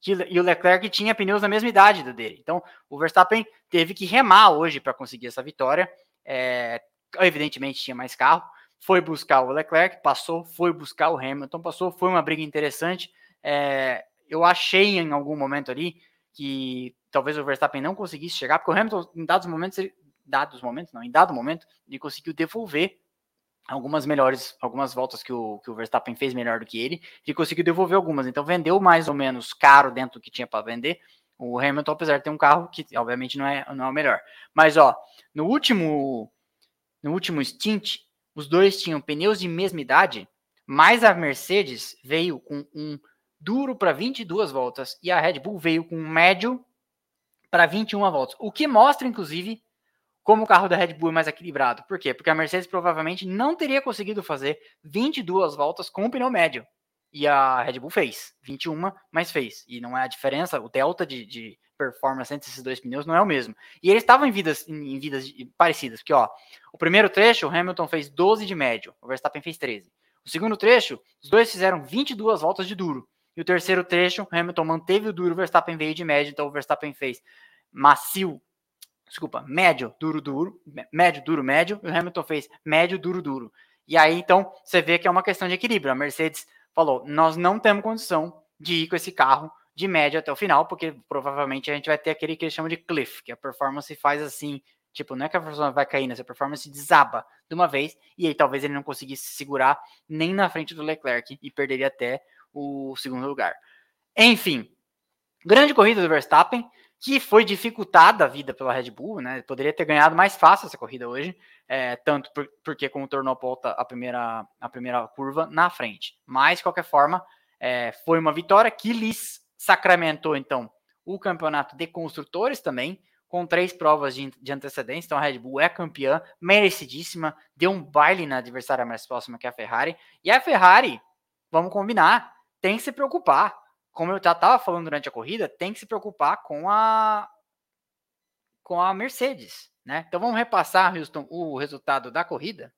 E o Leclerc tinha pneus da mesma idade do dele. Então, o Verstappen teve que remar hoje para conseguir essa vitória. É, evidentemente tinha mais carro. Foi buscar o Leclerc, passou, foi buscar o Hamilton, passou. Foi uma briga interessante. É, eu achei em algum momento ali que talvez o Verstappen não conseguisse chegar, porque o Hamilton, em dados momentos, ele dados momentos, não, em dado momento, ele conseguiu devolver algumas melhores, algumas voltas que o, que o Verstappen fez melhor do que ele, ele conseguiu devolver algumas, então vendeu mais ou menos caro dentro do que tinha para vender. O Hamilton, apesar de ter um carro que obviamente não é, não é o melhor. Mas ó, no último no último stint, os dois tinham pneus de mesma idade, mas a Mercedes veio com um duro para 22 voltas e a Red Bull veio com um médio para 21 voltas. O que mostra, inclusive, como o carro da Red Bull é mais equilibrado. Por quê? Porque a Mercedes provavelmente não teria conseguido fazer 22 voltas com o pneu médio. E a Red Bull fez 21, mas fez. E não é a diferença, o delta de, de performance entre esses dois pneus não é o mesmo. E eles estavam em vidas, em vidas parecidas, porque ó, o primeiro trecho, o Hamilton fez 12 de médio, o Verstappen fez 13. O segundo trecho, os dois fizeram 22 voltas de duro. E o terceiro trecho, Hamilton manteve o duro, Verstappen veio de médio, então o Verstappen fez macio desculpa, médio, duro, duro, médio, duro, médio, e o Hamilton fez médio, duro, duro. E aí, então, você vê que é uma questão de equilíbrio. A Mercedes falou: nós não temos condição de ir com esse carro de médio até o final, porque provavelmente a gente vai ter aquele que eles chamam de cliff, que a performance faz assim, tipo, não é que a performance vai cair, né? A performance desaba de uma vez, e aí talvez ele não conseguisse segurar nem na frente do Leclerc e perderia até o segundo lugar. Enfim, grande corrida do Verstappen que foi dificultada a vida pela Red Bull, né? Poderia ter ganhado mais fácil essa corrida hoje, é, tanto por, porque como tornou a volta a primeira, a primeira curva na frente. Mas, de qualquer forma, é, foi uma vitória que lhes sacramentou, então, o campeonato de construtores também, com três provas de, de antecedência. Então, a Red Bull é campeã, merecidíssima, deu um baile na adversária mais próxima, que a Ferrari. E a Ferrari, vamos combinar, tem que se preocupar como eu já estava falando durante a corrida, tem que se preocupar com a com a Mercedes, né? Então vamos repassar, Houston, o resultado da corrida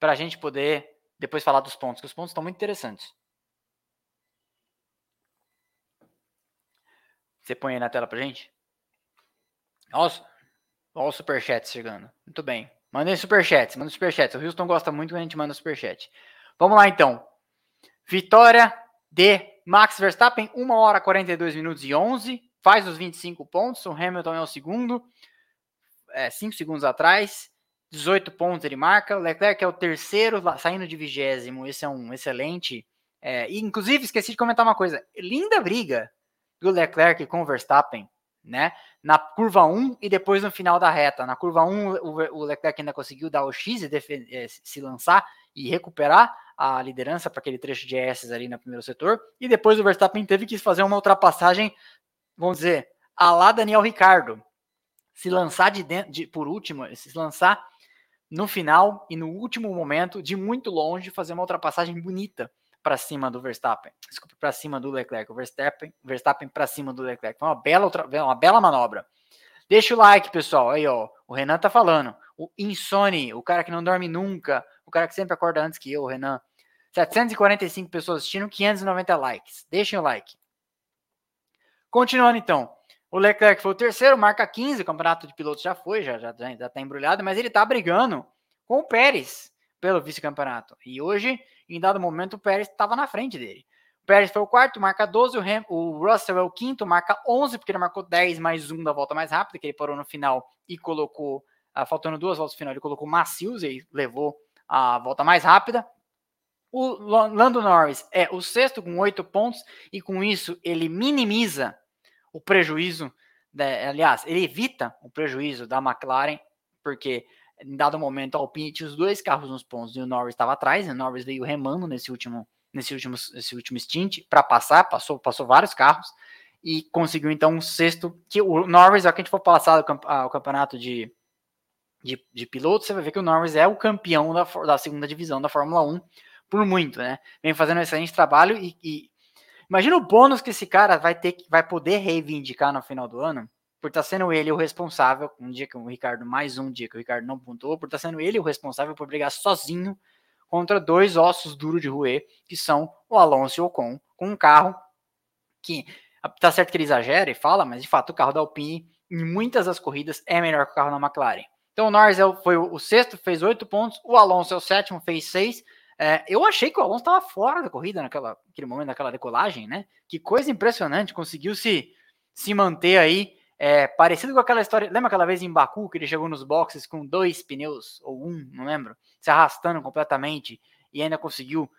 para a gente poder depois falar dos pontos, que os pontos estão muito interessantes. Você põe aí na tela para gente? Nossa, olha o superchat chegando. Muito bem. Mandem superchats, manda superchats. O Houston gosta muito quando a gente manda superchat. Vamos lá então. Vitória de Max Verstappen, 1 hora 42 minutos e 11 faz os 25 pontos, o Hamilton é o segundo, 5 é, segundos atrás, 18 pontos ele marca, o Leclerc é o terceiro, saindo de vigésimo, esse é um excelente. É, e, inclusive, esqueci de comentar uma coisa: linda briga do Leclerc com o Verstappen, né? Na curva 1 e depois no final da reta. Na curva 1, o, Leclerc ainda conseguiu dar o X e é, se lançar e recuperar a liderança para aquele trecho de S ali no primeiro setor. E depois o Verstappen teve que fazer uma ultrapassagem, vamos dizer, a lá Daniel Ricardo. Se lançar de, dentro, de por último, se lançar no final e no último momento, de muito longe, fazer uma ultrapassagem bonita para cima do Verstappen. Desculpa, para cima do Leclerc. O Verstappen, Verstappen para cima do Leclerc. Foi uma bela, uma bela manobra. Deixa o like, pessoal. Aí, ó. O Renan tá falando. O Insone, o cara que não dorme nunca. O cara que sempre acorda antes que eu, Renan. 745 pessoas assistindo, 590 likes. Deixem o like. Continuando então. O Leclerc foi o terceiro, marca 15, o campeonato de pilotos já foi, já, já, já tá embrulhado, mas ele tá brigando com o Pérez pelo vice-campeonato. E hoje, em dado momento, o Pérez estava na frente dele. O Pérez foi o quarto, marca 12, o, Ham, o Russell é o quinto, marca 11, porque ele marcou 10 mais um da volta mais rápida, que ele parou no final e colocou, ah, faltando duas voltas no final, ele colocou Macios e levou a volta mais rápida. O Lando Norris é o sexto com oito pontos, e com isso ele minimiza o prejuízo, né, aliás, ele evita o prejuízo da McLaren, porque em dado momento a Alpine tinha os dois carros nos pontos e o Norris estava atrás, e o Norris veio remando nesse último, nesse último, nesse último stint para passar, passou, passou vários carros e conseguiu então um sexto, que o Norris, a gente for passar o campeonato de, de, de pilotos, você vai ver que o Norris é o campeão da, da segunda divisão da Fórmula 1 por muito, né? Vem fazendo um excelente trabalho e, e Imagina o bônus que esse cara vai ter vai poder reivindicar no final do ano, por estar tá sendo ele o responsável, um dia que o Ricardo, mais um dia que o Ricardo não pontuou, por estar tá sendo ele o responsável por brigar sozinho contra dois ossos duros de roer, que são o Alonso e o Ocon, com um carro que tá certo que ele exagera e fala, mas de fato o carro da Alpine em muitas das corridas é melhor que o carro da McLaren. Então o Norris é foi o sexto, fez oito pontos, o Alonso é o sétimo, fez seis, é, eu achei que o Alonso estava fora da corrida naquele momento daquela decolagem, né? Que coisa impressionante, conseguiu se, se manter aí, é, parecido com aquela história. Lembra aquela vez em Baku que ele chegou nos boxes com dois pneus, ou um, não lembro, se arrastando completamente e ainda conseguiu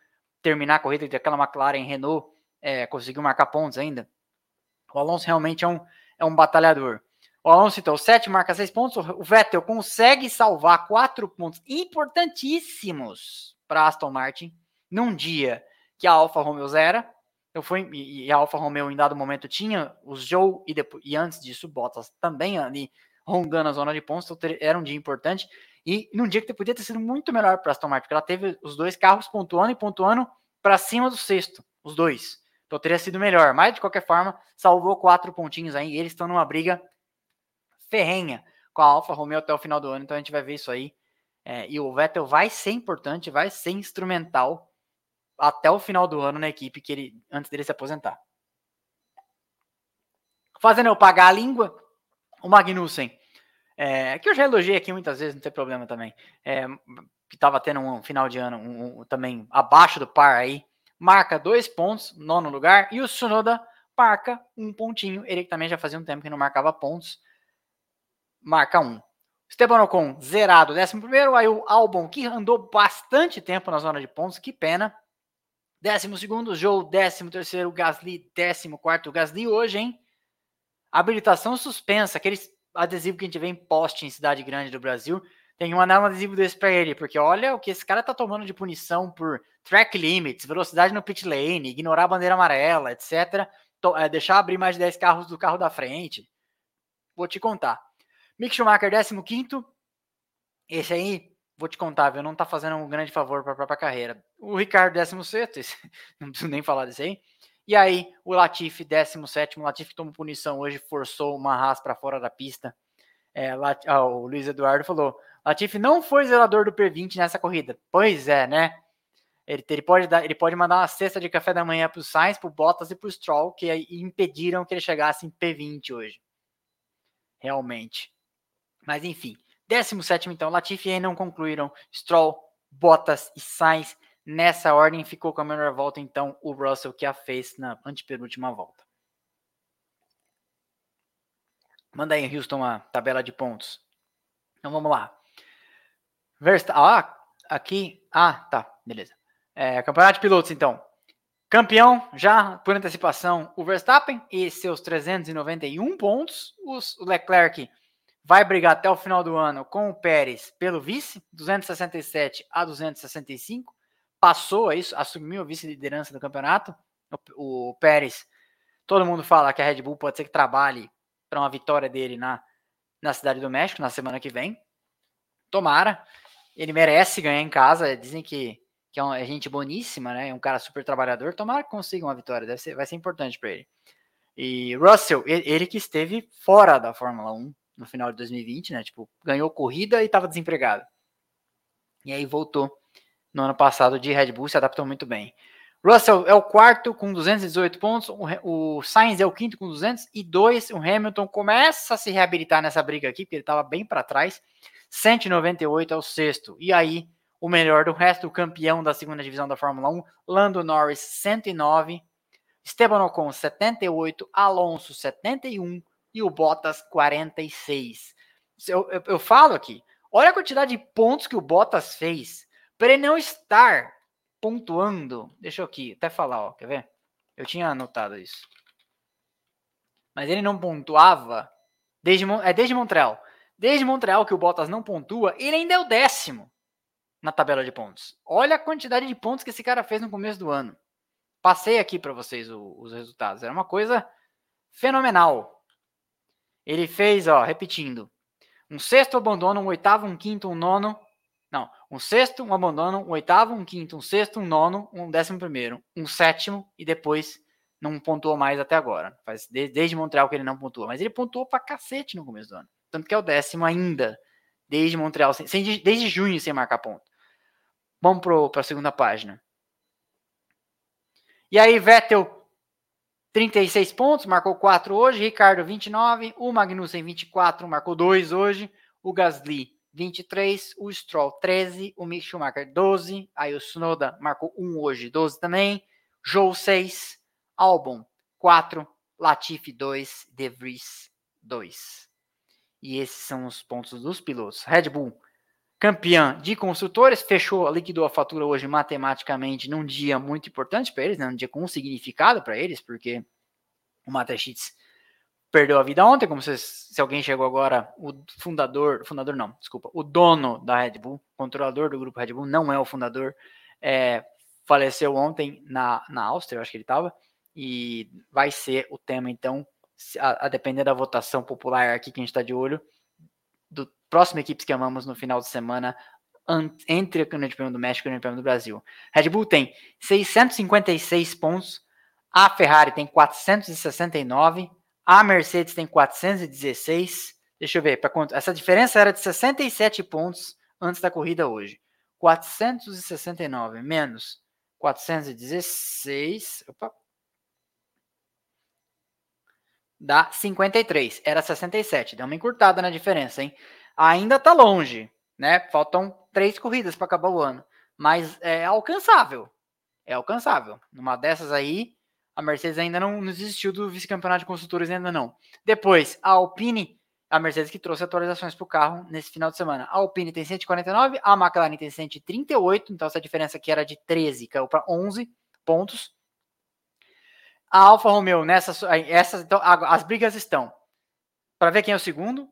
terminar a corrida daquela McLaren Renault, é, conseguiu marcar pontos ainda. O Alonso realmente é um, é um batalhador. O Alonso, então, 7 marca 6 pontos. O Vettel consegue salvar 4 pontos importantíssimos para Aston Martin num dia que a Alfa Romeo zera. Eu fui, e a Alfa Romeo em dado momento tinha os Joe e, depois, e antes disso Bottas também ali rondando a zona de pontos, então era um dia importante. E num dia que podia ter sido muito melhor para Aston Martin, porque ela teve os dois carros pontuando e pontuando para cima do sexto, os dois. Então teria sido melhor, mas de qualquer forma, salvou quatro pontinhos aí. E eles estão numa briga ferrenha com a Alfa Romeo até o final do ano, então a gente vai ver isso aí é, e o Vettel vai ser importante, vai ser instrumental até o final do ano na equipe que ele antes dele se aposentar. Fazendo eu pagar a língua, o Magnussen, é, que eu já elogiei aqui muitas vezes, não tem problema também, é, que estava tendo um final de ano um, um, também abaixo do par aí, marca dois pontos, nono lugar, e o Tsunoda marca um pontinho, ele também já fazia um tempo que não marcava pontos, marca um. Esteban Ocon, zerado, 11 primeiro. Aí o Albon, que andou bastante tempo na zona de pontos, que pena. 12 segundo, Joe, 13 terceiro, Gasly, 14 quarto, Gasly hoje, hein? Habilitação suspensa, aquele adesivo que a gente vê em poste em cidade grande do Brasil. Tem que mandar um adesivo desse pra ele, porque olha o que esse cara tá tomando de punição por track limits, velocidade no pit lane, ignorar a bandeira amarela, etc. É, deixar abrir mais de 10 carros do carro da frente. Vou te contar. Mick Schumacher, 15. Esse aí, vou te contar, viu? Não tá fazendo um grande favor para a própria carreira. O Ricardo, 16. Não preciso nem falar disso aí. E aí, o Latifi, 17. O Latifi tomou punição hoje, forçou uma Haas para fora da pista. É, Lat... ah, o Luiz Eduardo falou: Latifi não foi zelador do P20 nessa corrida. Pois é, né? Ele, ele, pode dar, ele pode mandar uma cesta de café da manhã para o Sainz, para o Bottas e para o Stroll, que impediram que ele chegasse em P20 hoje. Realmente. Mas enfim, 17 então, Latifi e não concluíram. Stroll, Bottas e Sainz. Nessa ordem ficou com a melhor volta, então, o Russell que a fez na antepenúltima volta. Manda aí, Houston, a tabela de pontos. Então vamos lá. Verstappen. Ah, aqui. Ah, tá. Beleza. É, campeonato de pilotos, então. Campeão, já por antecipação, o Verstappen e seus 391 pontos. o Leclerc vai brigar até o final do ano com o Pérez pelo vice, 267 a 265. Passou isso, assumiu a vice-liderança do campeonato. O, o Pérez, todo mundo fala que a Red Bull pode ser que trabalhe para uma vitória dele na, na Cidade do México na semana que vem. Tomara. Ele merece ganhar em casa. Dizem que que é, uma, é gente boníssima, né? É um cara super trabalhador. Tomara que consiga uma vitória, deve ser, vai ser importante para ele. E Russell, ele, ele, que esteve fora da Fórmula 1 no final de 2020, né? Tipo, ganhou corrida e estava desempregado. E aí voltou no ano passado de Red Bull, se adaptou muito bem. Russell é o quarto com 218 pontos, o, Sainz é o quinto com 202, o Hamilton começa a se reabilitar nessa briga aqui, porque ele estava bem para trás, 198 é o sexto. E aí o melhor do resto, o campeão da segunda divisão da Fórmula 1, Lando Norris 109, Esteban Ocon 78, Alonso 71 e o Bottas 46. Eu, eu, eu falo aqui, olha a quantidade de pontos que o Bottas fez para ele não estar pontuando. Deixa eu aqui até falar, ó, quer ver? Eu tinha anotado isso. Mas ele não pontuava desde, é desde Montreal. Desde Montreal que o Bottas não pontua, ele ainda é o décimo na tabela de pontos. Olha a quantidade de pontos que esse cara fez no começo do ano. Passei aqui para vocês o, os resultados. Era uma coisa fenomenal. Ele fez, ó, repetindo, um sexto abandono, um oitavo, um quinto, um nono. Não, um sexto, um abandono, um oitavo, um quinto, um sexto, um nono, um décimo primeiro, um sétimo e depois não pontuou mais até agora. Faz desde, Montreal que ele não pontua, mas ele pontuou pra cacete no começo do ano. Tanto que é o décimo ainda, desde Montreal, sem, desde junho sem marcar ponto. Vamos para a segunda página. E aí, Vettel, 36 pontos, marcou 4 hoje. Ricardo, 29. O Magnussen, 24, marcou 2 hoje. O Gasly, 23. O Stroll, 13. O Mick Schumacher, 12. Aí o Sonoda marcou 1 hoje, 12 também. Joe, 6. Albon, 4. Latifi, 2. De Vries, 2. E esses são os pontos dos pilotos. Red Bull, campeã de construtores, fechou, liquidou a fatura hoje matematicamente num dia muito importante para eles, né? um dia com um significado para eles, porque o Matachitz perdeu a vida ontem, como se, se alguém chegou agora, o fundador, fundador não, desculpa, o dono da Red Bull, controlador do grupo Red Bull, não é o fundador, é, faleceu ontem na, na Áustria, eu acho que ele estava, e vai ser o tema, então, a, a depender da votação popular aqui que a gente está de olho, próxima equipes que amamos no final de semana entre o Campeonato do México e o Campeonato do Brasil. Red Bull tem 656 pontos, a Ferrari tem 469, a Mercedes tem 416. Deixa eu ver, quanto? Essa diferença era de 67 pontos antes da corrida hoje. 469 menos 416, opa, dá 53. Era 67. Deu uma encurtada na diferença, hein? Ainda está longe, né? Faltam três corridas para acabar o ano. Mas é alcançável. É alcançável. Numa dessas aí, a Mercedes ainda não, desistiu do vice-campeonato de construtores, ainda não. Depois, a Alpine, a Mercedes que trouxe atualizações para o carro nesse final de semana. A Alpine tem 149, a McLaren tem 138, então essa diferença aqui era de 13, caiu para 11 pontos. A Alfa Romeo, nessas, essas, então, as brigas estão para ver quem é o segundo,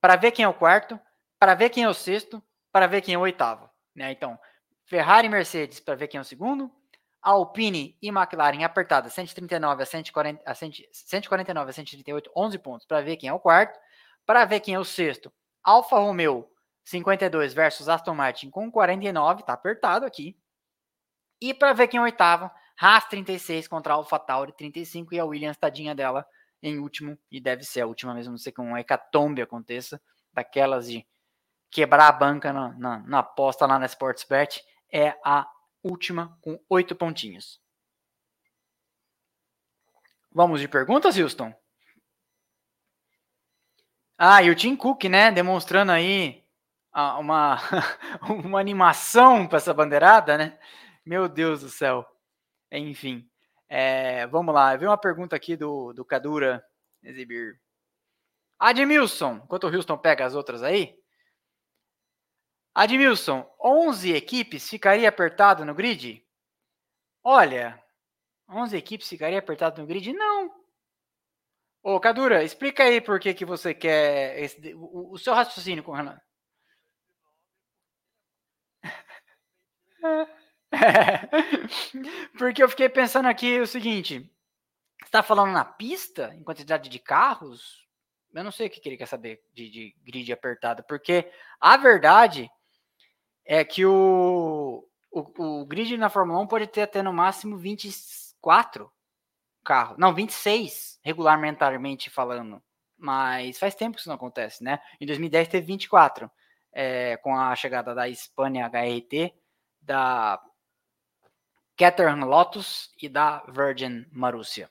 para ver quem é o quarto, para ver quem é o sexto, para ver quem é o oitavo. Né? Então, Ferrari e Mercedes para ver quem é o segundo, Alpine e McLaren apertada 139 a 140, a 100, 149 a 138, 11 pontos para ver quem é o quarto, para ver quem é o sexto. Alfa Romeo 52 versus Aston Martin com 49, tá apertado aqui. E para ver quem é o oitavo, Haas 36 contra a AlphaTauri 35 e a Williams tadinha dela em último e deve ser a última mesmo, não sei que um hecatombe aconteça, daquelas de quebrar a banca na, na, na aposta lá na Sportsbet, é a última com oito pontinhos. Vamos de perguntas, Houston? Ah, e o Tim Cook, né, demonstrando aí uma, uma animação para essa bandeirada, né? Meu Deus do céu. Enfim, é, vamos lá. Eu vi uma pergunta aqui do, do Cadura exibir. Admilson, enquanto o Houston pega as outras aí. Admilson, 11 equipes ficaria apertado no grid? Olha, 11 equipes ficaria apertado no grid? Não. Ô, Cadura, explica aí por que, que você quer esse, o, o seu raciocínio com o Renan. Porque eu fiquei pensando aqui o seguinte: está falando na pista, em quantidade de carros? Eu não sei o que ele quer saber de, de grid apertado, porque a verdade é que o, o, o, grid na Fórmula 1 pode ter até no máximo 24 carros. Não, 26, regularmente falando. Mas faz tempo que isso não acontece, né? Em 2010 teve 24, é, com a chegada da Espanha HRT, da Caterham Lotus e da Virgin Marussia.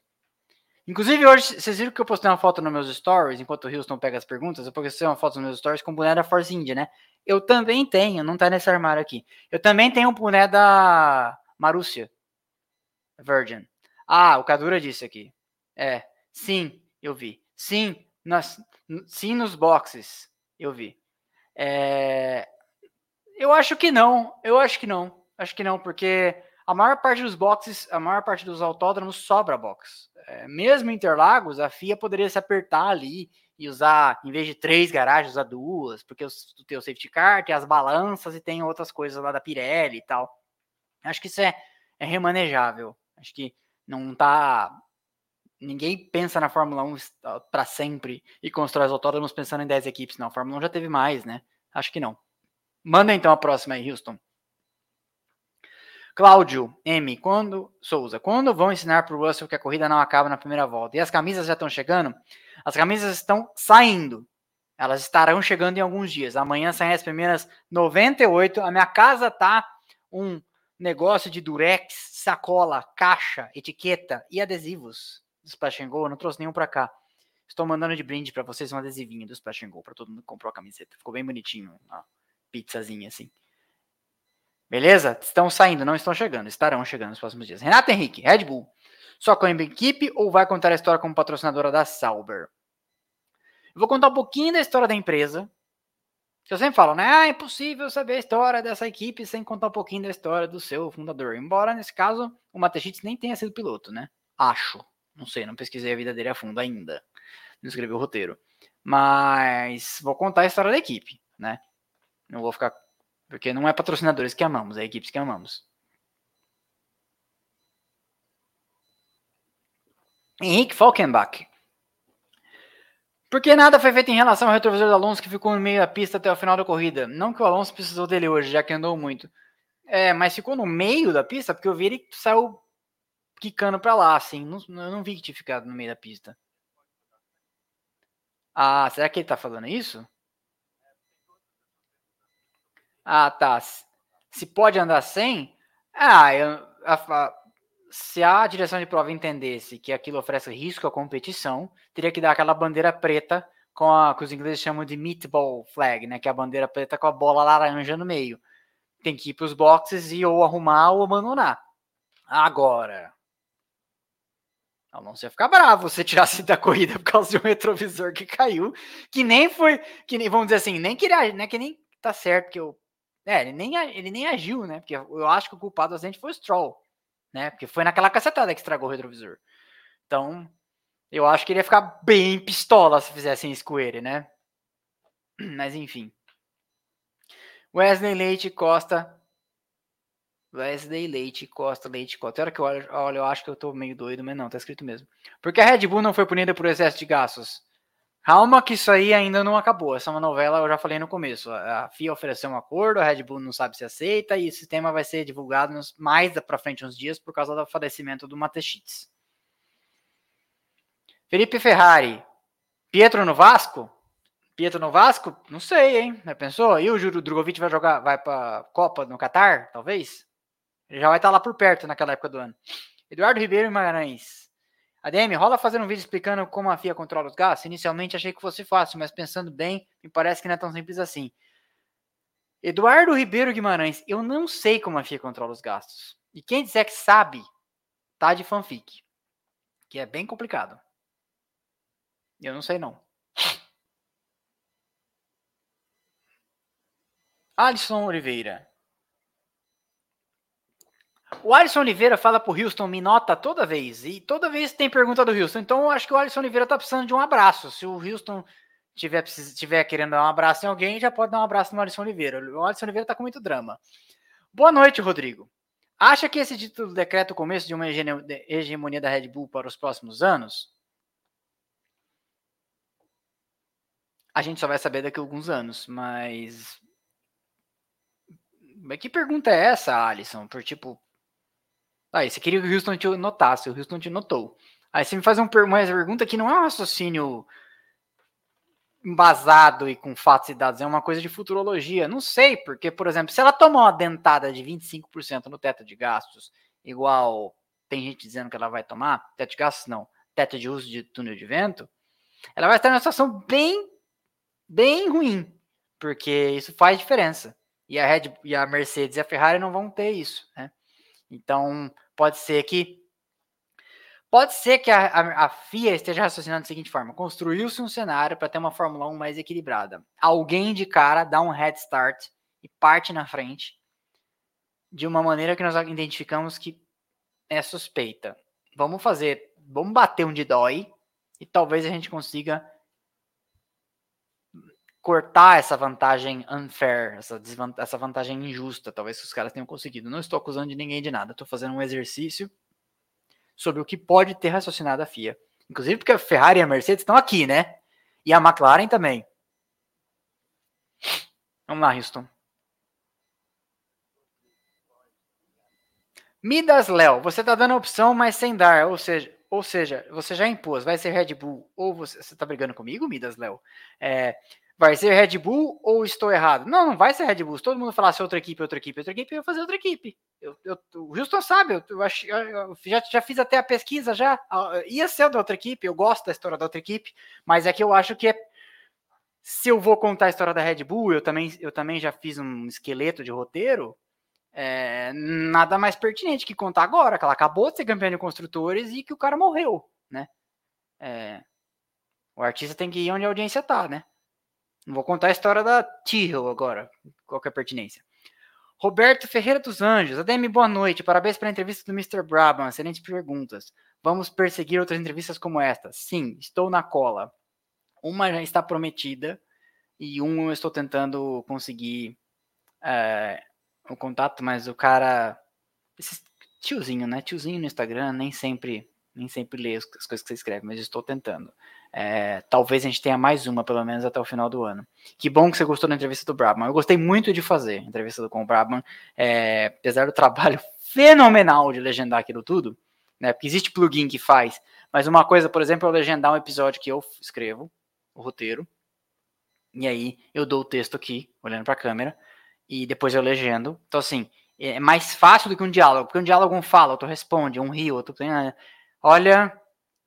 Inclusive, hoje, vocês viram que eu postei uma foto nos meus stories, enquanto o Houston pega as perguntas, eu postei uma foto nos meus stories com o boné da Force India, né? Eu também tenho, não tá nesse armário aqui. Eu também tenho um boné da Marúcia. Virgin. Ah, o Kadura disse aqui. É, sim, eu vi. Sim, nas, sim nos boxes, eu vi. É, eu acho que não, eu acho que não. Acho que não, porque a maior parte dos boxes, a maior parte dos autódromos sobra box. É, mesmo Interlagos, a FIA poderia se apertar ali e usar, em vez de três garagens, usar duas, porque tu tem o safety car, tem as balanças e tem outras coisas lá da Pirelli e tal. Acho que isso é, é remanejável. Acho que não tá. Ninguém pensa na Fórmula 1 para sempre e constrói os autódromos pensando em 10 equipes, não. A Fórmula 1 já teve mais, né? Acho que não. Manda então a próxima aí, Houston. Cláudio M. Quando Souza, quando vão ensinar para o Russell que a corrida não acaba na primeira volta? E as camisas já estão chegando? As camisas estão saindo. Elas estarão chegando em alguns dias. Amanhã saem as primeiras 98. A minha casa tá um negócio de durex, sacola, caixa, etiqueta e adesivos do Splash Go. Eu não trouxe nenhum para cá. Estou mandando de brinde para vocês um adesivinho do Splash Go para todo mundo que comprou a camiseta. Ficou bem bonitinho, ó, pizzazinha assim. Beleza? Estão saindo, não estão chegando. Estarão chegando nos próximos dias. Renato Henrique, Red Bull. Só com a equipe ou vai contar a história como patrocinadora da Sauber? Eu vou contar um pouquinho da história da empresa. Eu sempre falo, né? Ah, é impossível saber a história dessa equipe sem contar um pouquinho da história do seu fundador. Embora, nesse caso, o Matechitz nem tenha sido piloto, né? Acho. Não sei, não pesquisei a vida dele a fundo ainda. Não escrevi o roteiro. Mas vou contar a história da equipe, né? Não vou ficar porque não é patrocinadores que amamos, é equipes que amamos. Henrique Falkenbach. Por que nada foi feito em relação ao retrovisor do Alonso que ficou no meio da pista até o final da corrida? Não que o Alonso precisou dele hoje, já que andou muito. É, mas ficou no meio da pista porque eu vi ele saiu quicando pra lá, assim. Não, eu não vi que tinha ficado no meio da pista. Ah, será que ele tá falando isso? Ah, tá. Se pode andar sem? Ah, eu, a, a, se a direção de prova entendesse que aquilo oferece risco à competição, teria que dar aquela bandeira preta com a que os ingleses chamam de meatball flag, né? Que é a bandeira preta com a bola laranja no meio. Tem que ir para os boxes e ou arrumar ou abandonar. Agora, Alonso ia ficar bravo se tirasse da corrida por causa de um retrovisor que caiu, que nem foi, que nem, vamos dizer assim, nem que ele, né, que nem tá certo que eu é, ele nem, ele nem agiu, né? Porque eu acho que o culpado do acidente foi o Stroll, né? Porque foi naquela cacetada que estragou o retrovisor. Então, eu acho que ele ia ficar bem pistola se fizessem isso com ele, né? Mas enfim. Wesley Leite Costa. Wesley Leite Costa, Leite Costa. Olha que eu olho, olha, eu acho que eu tô meio doido, mas não, tá escrito mesmo. Porque a Red Bull não foi punida por excesso de gastos. Calma que isso aí ainda não acabou. Essa é uma novela, eu já falei no começo. A FIA ofereceu um acordo, a Red Bull não sabe se aceita e esse tema vai ser divulgado mais para frente uns dias por causa do falecimento do Matechitz. Felipe Ferrari. Pietro no Vasco? Pietro no Vasco? Não sei, hein? Já pensou? E o Juro Drogovic vai jogar, vai para Copa no Catar, talvez? Ele já vai estar lá por perto naquela época do ano. Eduardo Ribeiro Magalhães. ADM, rola fazer um vídeo explicando como a FIA controla os gastos? Inicialmente achei que fosse fácil, mas pensando bem, me parece que não é tão simples assim. Eduardo Ribeiro Guimarães, eu não sei como a FIA controla os gastos. E quem disser que sabe, tá de fanfic. Que é bem complicado. Eu não sei não. Alisson Oliveira. O Alisson Oliveira fala pro Houston, me nota toda vez. E toda vez tem pergunta do Houston. Então eu acho que o Alisson Oliveira tá precisando de um abraço. Se o Houston tiver, tiver querendo dar um abraço em alguém, já pode dar um abraço no Alisson Oliveira. O Alisson Oliveira tá com muito drama. Boa noite, Rodrigo. Acha que esse título decreta o começo de uma hegemonia da Red Bull para os próximos anos? A gente só vai saber daqui a alguns anos, mas. Mas que pergunta é essa, Alisson? Por tipo, Aí, você queria que o Houston te notasse, o Houston te notou. Aí você me faz uma pergunta que não é um raciocínio embasado e com fatos e dados, é uma coisa de futurologia. Não sei, porque, por exemplo, se ela tomar uma dentada de 25% no teto de gastos, igual tem gente dizendo que ela vai tomar, teto de gastos não, teto de uso de túnel de vento, ela vai estar numa situação bem, bem ruim, porque isso faz diferença. E a Red, e a Mercedes e a Ferrari não vão ter isso, né? Então, pode ser que pode ser que a, a, a FIA esteja raciocinando da seguinte forma: construiu-se um cenário para ter uma Fórmula 1 mais equilibrada. Alguém de cara dá um head start e parte na frente de uma maneira que nós identificamos que é suspeita. Vamos fazer, vamos bater um de dói e talvez a gente consiga cortar essa vantagem unfair, essa, essa vantagem injusta, talvez que os caras tenham conseguido. Não estou acusando de ninguém de nada, estou fazendo um exercício sobre o que pode ter raciocinado a FIA. Inclusive porque a Ferrari e a Mercedes estão aqui, né? E a McLaren também. Vamos lá, Houston. Midas Léo, você está dando a opção, mas sem dar, ou seja, ou seja, você já impôs, vai ser Red Bull, ou você, você tá brigando comigo, Midas Léo? É, Vai ser Red Bull ou estou errado? Não, não vai ser Red Bull. Se todo mundo falasse outra equipe, outra equipe, outra equipe, eu ia fazer outra equipe. Eu, eu, o Houston sabe, eu, eu, eu, já, já fiz até a pesquisa já. Ia ser da outra equipe, eu gosto da história da outra equipe, mas é que eu acho que é. Se eu vou contar a história da Red Bull, eu também, eu também já fiz um esqueleto de roteiro. É, nada mais pertinente que contar agora, que ela acabou de ser campeã de construtores e que o cara morreu, né? É, o artista tem que ir onde a audiência tá, né? Não vou contar a história da Tyrrell agora, qualquer pertinência. Roberto Ferreira dos Anjos, Ademi, boa noite. Parabéns pela entrevista do Mr. Brabham. Excelentes perguntas. Vamos perseguir outras entrevistas como esta? Sim, estou na cola. Uma já está prometida e uma eu estou tentando conseguir é, o contato, mas o cara. Esse tiozinho, né? Tiozinho no Instagram nem sempre, nem sempre lê as coisas que você escreve, mas estou tentando. É, talvez a gente tenha mais uma, pelo menos até o final do ano. Que bom que você gostou da entrevista do Brabham. Eu gostei muito de fazer a entrevista com o Brabham, é, apesar do trabalho fenomenal de legendar aquilo tudo, né? Porque existe plugin que faz, mas uma coisa, por exemplo, é legendar um episódio que eu escrevo, o roteiro, e aí eu dou o texto aqui, olhando para a câmera, e depois eu legendo. Então, assim, é mais fácil do que um diálogo, porque um diálogo um fala, outro responde, um ri, outro tem. Né? Olha,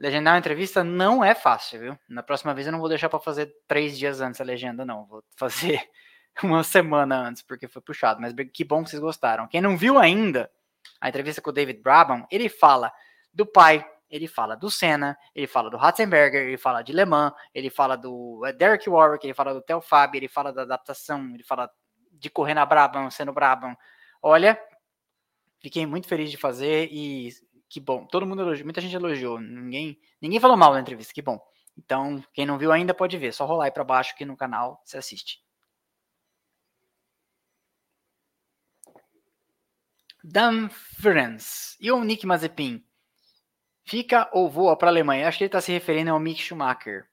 Legendar uma entrevista não é fácil, viu? Na próxima vez eu não vou deixar para fazer três dias antes a legenda, não. Vou fazer uma semana antes, porque foi puxado. Mas que bom que vocês gostaram. Quem não viu ainda a entrevista com o David Brabham, ele fala do pai, ele fala do Senna, ele fala do Ratzenberger, ele fala de Le Mans, ele fala do é, Derek Warwick, ele fala do Theo Fabi, ele fala da adaptação, ele fala de correr na Brabham, sendo Brabham. Olha, fiquei muito feliz de fazer e que bom. Todo mundo elogiou, muita gente elogiou. Ninguém, ninguém falou mal na entrevista, que bom. Então, quem não viu ainda pode ver. Só rolar aí para baixo aqui no canal, você assiste. Dan France. E o Nick Mazepin? Fica ou voa para a Alemanha? Acho que ele está se referindo ao Mick Schumacher.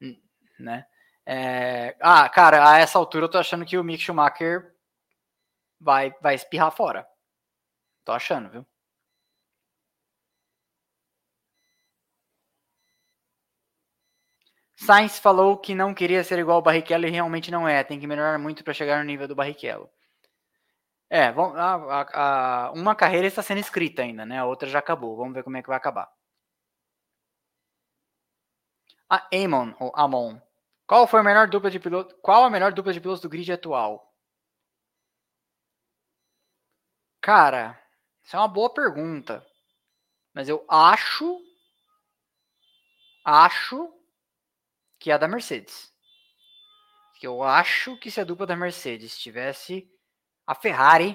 Hum, né? É... Ah, cara, a essa altura eu tô achando que o Mick Schumacher vai, vai espirrar fora. Tô achando, viu? Sainz falou que não queria ser igual ao Barrichello e realmente não é. Tem que melhorar muito para chegar no nível do Barrichello. É, a, a, a, uma carreira está sendo escrita ainda, né? A outra já acabou. Vamos ver como é que vai acabar. A Amon, ou Amon. Qual foi a melhor dupla de piloto? Qual a melhor dupla de pilotos do grid atual? Cara, isso é uma boa pergunta. Mas eu acho acho que é a da Mercedes. que eu acho que se a dupla da Mercedes tivesse a Ferrari,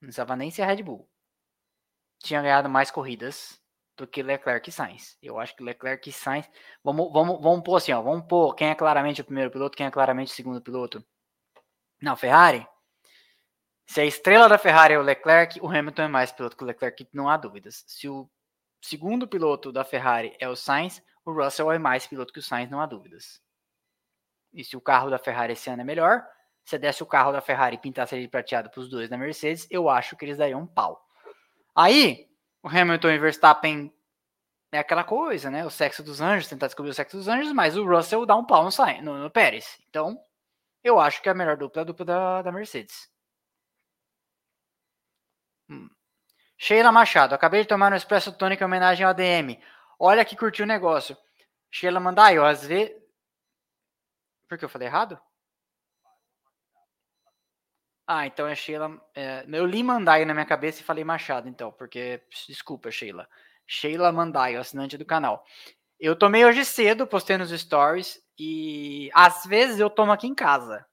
não precisava nem ser a Red Bull, tinha ganhado mais corridas do que Leclerc e Sainz. Eu acho que Leclerc e Sainz. Vamos, vamos, vamos pôr assim, ó. Vamos pôr quem é claramente o primeiro piloto, quem é claramente o segundo piloto. Não, Ferrari. Se a estrela da Ferrari é o Leclerc, o Hamilton é mais piloto que o Leclerc, não há dúvidas. Se o segundo piloto da Ferrari é o Sainz, o Russell é mais piloto que o Sainz, não há dúvidas. E se o carro da Ferrari esse ano é melhor, se desse o carro da Ferrari e pintasse ele prateado para os dois da Mercedes, eu acho que eles dariam um pau. Aí, o Hamilton e Verstappen é aquela coisa, né? O sexo dos anjos, tentar descobrir o sexo dos anjos, mas o Russell dá um pau no, no, no Pérez. Então, eu acho que a melhor dupla é a dupla da, da Mercedes. Hum. Sheila Machado, acabei de tomar um Espresso Tônica em homenagem ao ADM. Olha que curtiu o negócio. Sheila Mandaio, às vezes. Por que eu falei errado? Ah, então é Sheila. É, eu li Mandai na minha cabeça e falei Machado, então, porque. Desculpa, Sheila. Sheila Mandai, assinante do canal. Eu tomei hoje cedo, postei nos stories e às vezes eu tomo aqui em casa.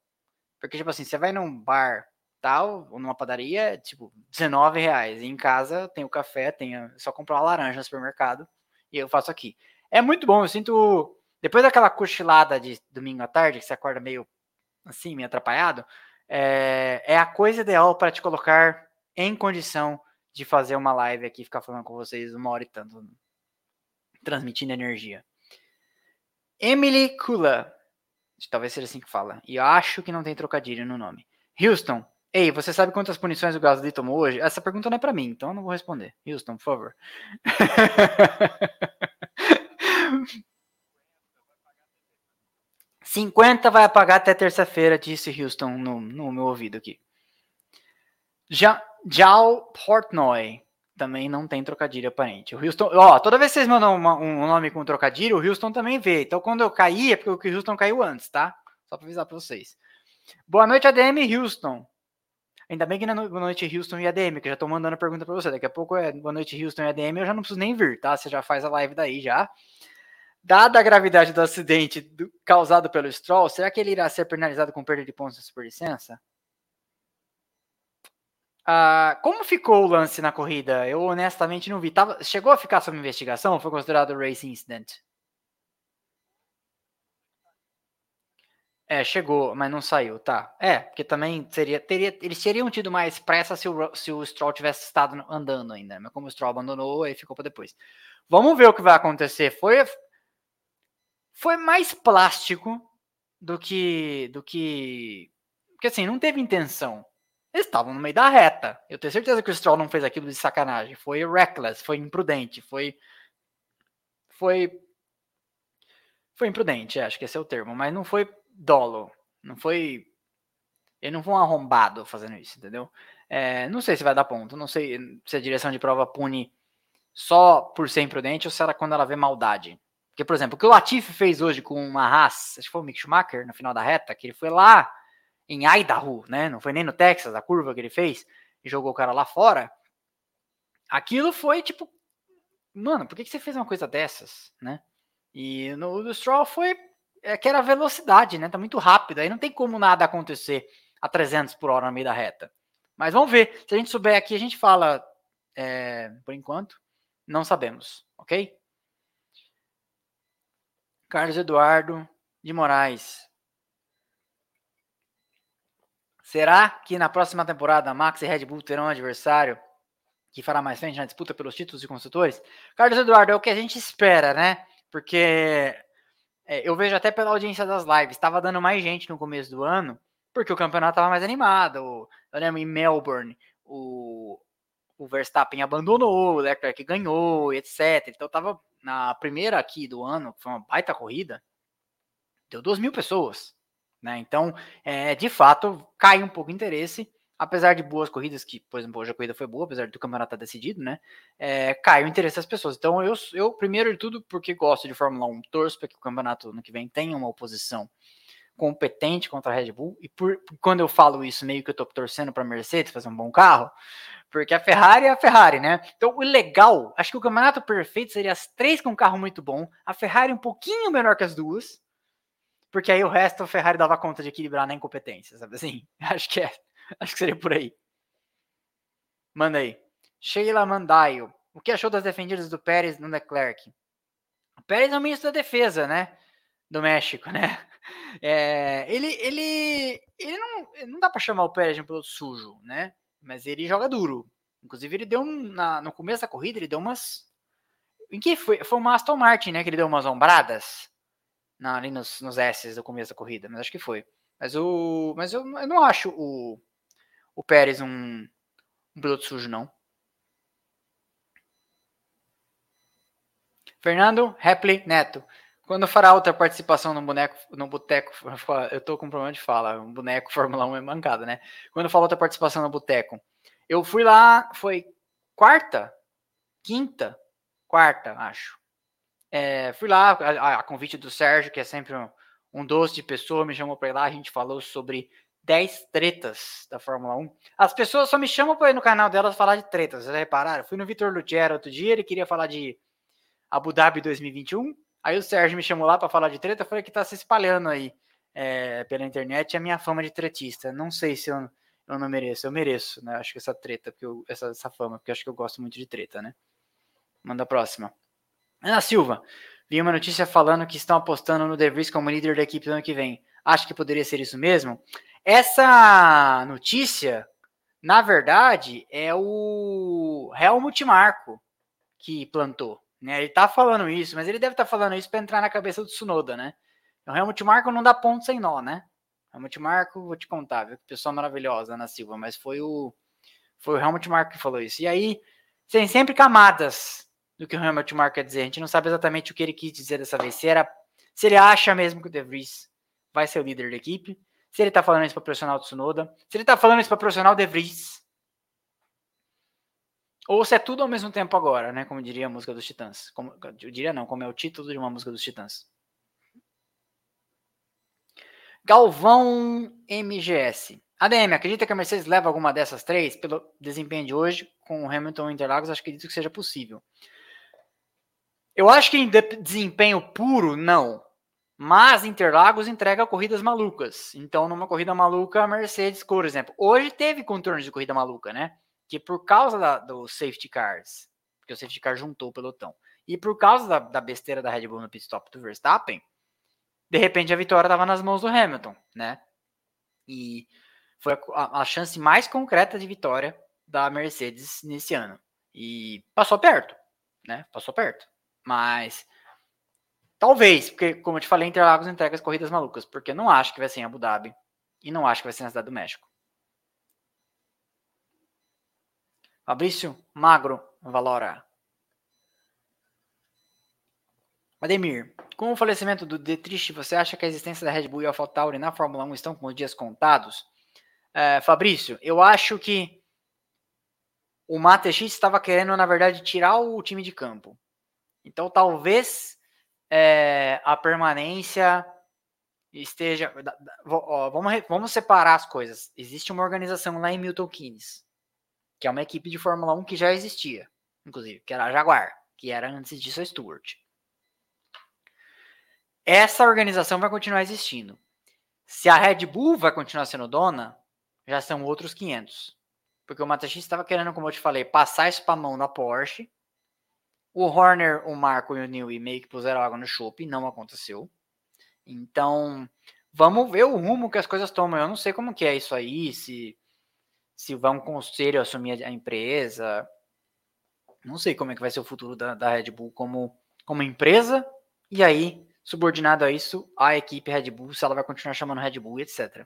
Porque, tipo assim, você vai num bar tal, ou numa padaria, tipo, 19 reais. E em casa tem o café, tem a, só comprar uma laranja no supermercado e eu faço aqui. É muito bom, eu sinto. Depois daquela cochilada de domingo à tarde, que você acorda meio assim, meio atrapalhado, é, é a coisa ideal para te colocar em condição de fazer uma live aqui, ficar falando com vocês uma hora e tanto, transmitindo energia. Emily Kula, talvez seja assim que fala, e eu acho que não tem trocadilho no nome. Houston, ei, você sabe quantas punições o Gasly tomou hoje? Essa pergunta não é para mim, então eu não vou responder. Houston, por favor. 50 vai apagar até terça-feira, disse Houston no, no meu ouvido aqui. Já, Jal Portnoy também não tem trocadilho aparente. O Houston, ó, toda vez que vocês mandam uma, um nome com trocadilho, o Houston também vê. Então quando eu caí é porque o Houston caiu antes, tá? Só para avisar para vocês. Boa noite, ADM Houston. Ainda bem que na é Boa Noite Houston e ADM, que eu já tô mandando a pergunta para você. Daqui a pouco é Boa Noite Houston e ADM, eu já não preciso nem vir, tá? Você já faz a live daí já. Dada a gravidade do acidente do, causado pelo Stroll, será que ele irá ser penalizado com perda de pontos de superlicença? Ah, como ficou o lance na corrida? Eu honestamente não vi. Tava, chegou a ficar sob investigação foi considerado racing incident? É, chegou, mas não saiu, tá. É, porque também seria, teria, eles teriam tido mais pressa se o, se o Stroll tivesse estado andando ainda, mas como o Stroll abandonou, aí ficou para depois. Vamos ver o que vai acontecer. Foi foi mais plástico do que do que porque assim, não teve intenção. Eles estavam no meio da reta. Eu tenho certeza que o Stroll não fez aquilo de sacanagem. Foi reckless, foi imprudente, foi foi foi imprudente, acho que esse é o termo, mas não foi dolo, não foi ele não foi um arrombado fazendo isso, entendeu? É, não sei se vai dar ponto, não sei se a direção de prova pune só por ser imprudente ou se era quando ela vê maldade. Porque, por exemplo, o que o Latifi fez hoje com uma Haas, acho que foi o Mick Schumacher, no final da reta, que ele foi lá em Idaho, né? Não foi nem no Texas, a curva que ele fez, e jogou o cara lá fora. Aquilo foi tipo, mano, por que, que você fez uma coisa dessas, né? E no do Stroll foi é, que era velocidade, né? Tá muito rápido, aí não tem como nada acontecer a 300 por hora no meio da reta. Mas vamos ver. Se a gente souber aqui, a gente fala. É, por enquanto, não sabemos, ok? Carlos Eduardo de Moraes. Será que na próxima temporada Max e Red Bull terão um adversário que fará mais frente na disputa pelos títulos de construtores? Carlos Eduardo, é o que a gente espera, né? Porque é, eu vejo até pela audiência das lives, estava dando mais gente no começo do ano, porque o campeonato estava mais animado. Eu lembro em Melbourne, o, o Verstappen abandonou, o Leclerc ganhou, etc. Então tava na primeira aqui do ano, que foi uma baita corrida, deu 2 mil pessoas. Né? Então, é, de fato, cai um pouco o interesse, apesar de boas corridas, que, por exemplo, hoje a corrida foi boa, apesar do campeonato estar decidido, né? É, cai o interesse das pessoas. Então, eu, eu, primeiro de tudo, porque gosto de Fórmula 1, torço para que o campeonato ano que vem tenha uma oposição competente contra a Red Bull, e por, quando eu falo isso, meio que eu estou torcendo para a Mercedes fazer um bom carro, porque a Ferrari é a Ferrari, né? Então, o legal, acho que o campeonato perfeito seria as três com um carro muito bom, a Ferrari um pouquinho menor que as duas, porque aí o resto a Ferrari dava conta de equilibrar na incompetência, sabe assim? Acho que é, acho que seria por aí. Manda aí. Sheila Mandaio. O que achou das defendidas do Pérez no Leclerc? O Pérez é o ministro da defesa, né? Do México, né? É, ele, ele, ele não, não dá para chamar o Pérez de um piloto sujo, né? Mas ele joga duro. Inclusive, ele deu um, na, no começo da corrida, ele deu umas. Em que foi? Foi uma Aston Martin, né? Que ele deu umas ombradas na, ali nos, nos S's do começo da corrida, mas acho que foi. Mas, o, mas eu, eu não acho o, o Pérez um, um piloto sujo, não. Fernando Repli Neto. Quando fará outra participação no boneco, no boteco, eu tô com problema de fala, um boneco Fórmula 1 é mancada, né? Quando fala outra participação no boteco, eu fui lá, foi quarta, quinta, quarta, acho. É, fui lá, a, a, convite do Sérgio, que é sempre um, um doce de pessoa, me chamou para ir lá, a gente falou sobre 10 tretas da Fórmula 1. As pessoas só me chamam para ir no canal delas falar de tretas, vocês já repararam? Fui no Vitor Lutiero outro dia, ele queria falar de Abu Dhabi 2021, aí o Sérgio me chamou lá para falar de treta, falei que tá se espalhando aí é, pela internet a minha fama de tretista. Não sei se eu, eu não mereço, eu mereço, né? Acho que essa treta, porque eu, essa, essa fama, porque acho que eu gosto muito de treta, né? Manda a próxima. Ana Silva, vi uma notícia falando que estão apostando no De Vries como líder da equipe do ano que vem. Acho que poderia ser isso mesmo? Essa notícia, na verdade, é o Helmut Marko que plantou. Né? Ele tá falando isso, mas ele deve estar tá falando isso para entrar na cabeça do Tsunoda, né? O Helmut Marko não dá ponto sem nó, né? Helmut Marko, vou te contar, viu? Pessoa maravilhosa, Ana Silva, mas foi o foi o Helmut Marko que falou isso. E aí, tem sempre camadas do que o Helmut Marko quer dizer. A gente não sabe exatamente o que ele quis dizer dessa vez. Se, era, se ele acha mesmo que o De Vries vai ser o líder da equipe, se ele tá falando isso para o Tsunoda, se ele tá falando isso para o De Vries, ou se é tudo ao mesmo tempo agora, né? Como diria a música dos Titãs. Como, eu diria não, como é o título de uma música dos Titãs. Galvão MGS. ADM, acredita que a Mercedes leva alguma dessas três? Pelo desempenho de hoje, com o Hamilton e Interlagos, acho que acredito que seja possível. Eu acho que em desempenho puro, não. Mas Interlagos entrega corridas malucas. Então, numa corrida maluca, a Mercedes, por exemplo, hoje teve contornos de corrida maluca, né? que por causa da, do safety cars, porque o safety car juntou o pelotão, e por causa da, da besteira da Red Bull no pit stop do Verstappen, de repente a vitória estava nas mãos do Hamilton, né? E foi a, a, chance mais concreta de vitória da Mercedes nesse ano. E passou perto, né? Passou perto. Mas talvez, porque como eu te falei, Interlagos entrega as corridas malucas, porque eu não acho que vai ser em Abu Dhabi e não acho que vai ser na cidade do México. Fabrício Magro Valora. Ademir, com o falecimento do Detrich, você acha que a existência da Red Bull e AlphaTauri na Fórmula 1 estão com os dias contados? É, Fabrício, eu acho que o Matex estava querendo, na verdade, tirar o time de campo. Então, talvez é, a permanência esteja. Ó, vamos, vamos separar as coisas. Existe uma organização lá em Milton Keynes que é uma equipe de Fórmula 1 que já existia, inclusive, que era a Jaguar, que era antes disso a Stewart. Essa organização vai continuar existindo. Se a Red Bull vai continuar sendo dona, já são outros 500. Porque o Matachis estava querendo, como eu te falei, passar isso para a mão da Porsche. O Horner, o Marco e o Newey meio que puseram água no chope, não aconteceu. Então, vamos ver o rumo que as coisas tomam. Eu não sei como que é isso aí, se se vai um conselho assumir a empresa. Não sei como é que vai ser o futuro da, da Red Bull como, como empresa. E aí, subordinado a isso, a equipe Red Bull, se ela vai continuar chamando Red Bull, etc.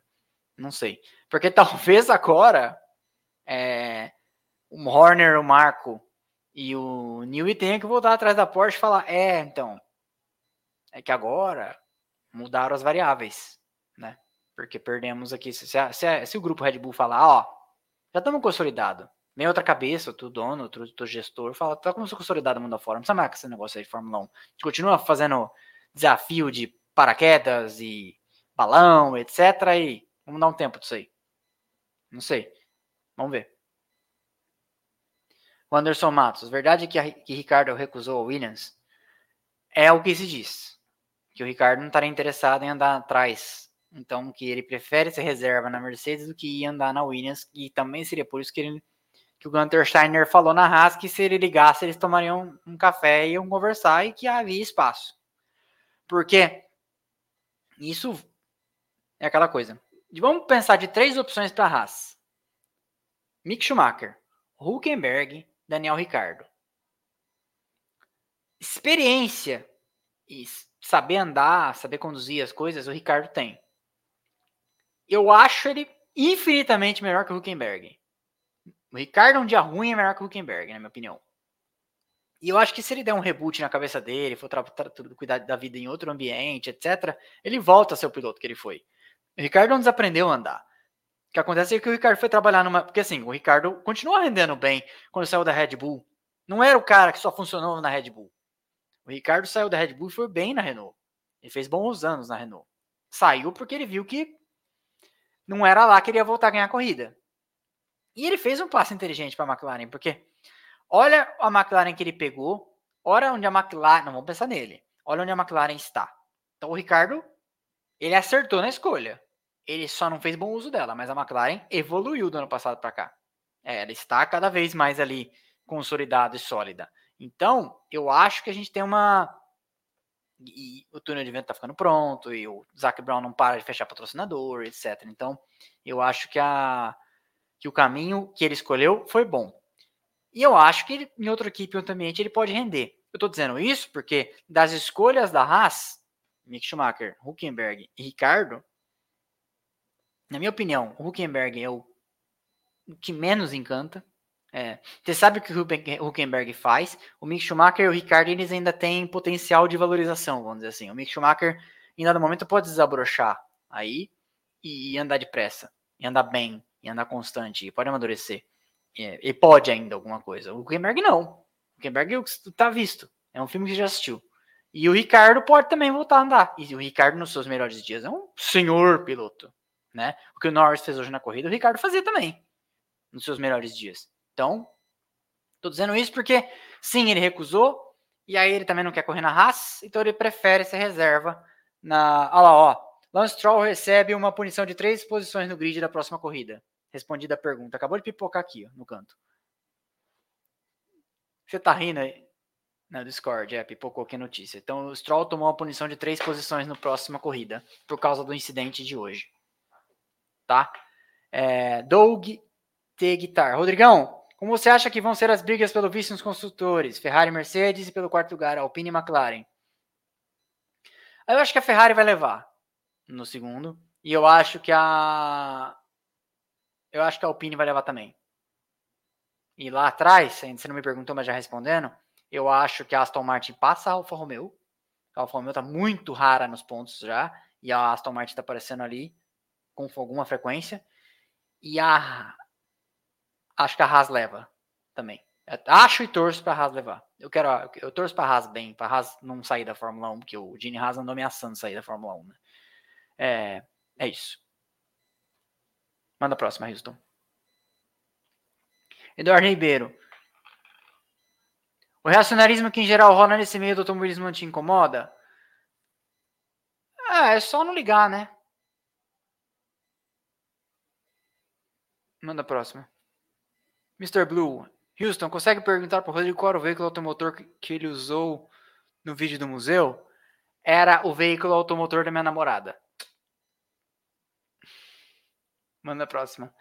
Não sei. Porque talvez agora é, o Horner, o Marco e o Newey tenham que voltar atrás da Porsche e falar: é, então, é que agora mudaram as variáveis, né? Porque perdemos aqui. Se, se, se o grupo Red Bull falar, ó, já estamos consolidados. Vem outra cabeça, outro dono, outro, outro gestor, fala, tá como consolidado o mundo afora, não precisa mais esse negócio aí de Fórmula 1. A gente continua fazendo desafio de paraquedas e balão, etc. E vamos dar um tempo disso aí. Não sei. Vamos ver. O Anderson Matos, verdade que, a, que Ricardo recusou a Williams? É o que se diz. que o Ricardo não estaria interessado em andar atrás. Então, que ele prefere ser reserva na Mercedes do que ir andar na Williams. E também seria por isso que, ele, que o Gunter Steiner falou na Haas que se ele ligasse, eles tomariam um café e iam conversar e que havia espaço. Porque isso é aquela coisa. Vamos pensar de três opções para a Haas. Mick Schumacher, Huckenberg, Daniel Ricardo. Experiência e saber andar, saber conduzir as coisas, o Ricardo tem. Eu acho ele infinitamente melhor que o Huckenberg. O Ricardo um dia ruim é melhor que o Huckenberg, na minha opinião. E eu acho que se ele der um reboot na cabeça dele, for cuidar da vida em outro ambiente, etc., ele volta a ser o piloto que ele foi. O Ricardo não desaprendeu a andar. O que acontece é que o Ricardo foi trabalhar numa. Porque assim, o Ricardo continua rendendo bem quando saiu da Red Bull. Não era o cara que só funcionou na Red Bull. O Ricardo saiu da Red Bull e foi bem na Renault. Ele fez bons anos na Renault. Saiu porque ele viu que não era lá que ele ia voltar a ganhar a corrida. E ele fez um passo inteligente para a McLaren, porque olha a McLaren que ele pegou, olha onde a McLaren. Não vamos pensar nele. Olha onde a McLaren está. Então o Ricardo, ele acertou na escolha. Ele só não fez bom uso dela, mas a McLaren evoluiu do ano passado para cá. É, ela está cada vez mais ali consolidada e sólida. Então, eu acho que a gente tem uma. E o túnel de vento está ficando pronto, e o Zac Brown não para de fechar patrocinador, etc. Então, eu acho que, a, que o caminho que ele escolheu foi bom. E eu acho que ele, em outra equipe, em outro ambiente, ele pode render. Eu estou dizendo isso porque das escolhas da Haas, Mick Schumacher, Huckenberg e Ricardo, na minha opinião, o Huckenberg é o, que menos encanta. É, você sabe o que o Huckenberg faz. O Mick Schumacher e o Ricardo eles ainda têm potencial de valorização, vamos dizer assim. O Mick Schumacher, em dado momento, pode desabrochar aí e andar depressa, e andar bem, e andar constante, e pode amadurecer. É, e pode ainda alguma coisa. O Huckenberg não. O Huckenberg tá visto. É um filme que já assistiu. E o Ricardo pode também voltar a andar. E o Ricardo, nos seus melhores dias, é um senhor piloto né? O que o Norris fez hoje na corrida, o Ricardo fazia também, nos seus melhores dias. Então, tô dizendo isso porque, sim, ele recusou, e aí ele também não quer correr na Haas, então ele prefere ser reserva na... Olha lá, ó. Lance Stroll recebe uma punição de três posições no grid da próxima corrida. Respondida a pergunta. Acabou de pipocar aqui, ó, no canto. Você tá rindo aí? Na Discord, é, pipocou aqui a notícia. Então, o Stroll tomou uma punição de três posições na próxima corrida, por causa do incidente de hoje tá? É, Doug T. Guitar. Rodrigão, como você acha que vão ser as brigas pelo vice nos construtores? Ferrari Mercedes e pelo quarto lugar, Alpine e McLaren. Eu acho que a Ferrari vai levar no segundo. E eu acho que a. Eu acho que a Alpine vai levar também. E lá atrás, ainda você não me perguntou, mas já respondendo, eu acho que a Aston Martin passa a Alfa Romeo. A Alfa Romeo tá muito rara nos pontos já. E a Aston Martin tá aparecendo ali com alguma frequência. E a. Acho que a Haas leva também. Acho e torço para a Haas levar. Eu quero. Eu torço para a Haas bem, para a Haas não sair da Fórmula 1, porque o Gene Haas andou ameaçando sair da Fórmula 1. Né? É, é isso. Manda a próxima, Houston. Eduardo Ribeiro. O reacionarismo que em geral rola nesse meio do automobilismo não te incomoda? É, é só não ligar, né? Manda a próxima. Mr. Blue. Houston, consegue perguntar para o Rodrigo qual era o veículo automotor que ele usou no vídeo do museu? Era o veículo automotor da minha namorada. Manda a próxima.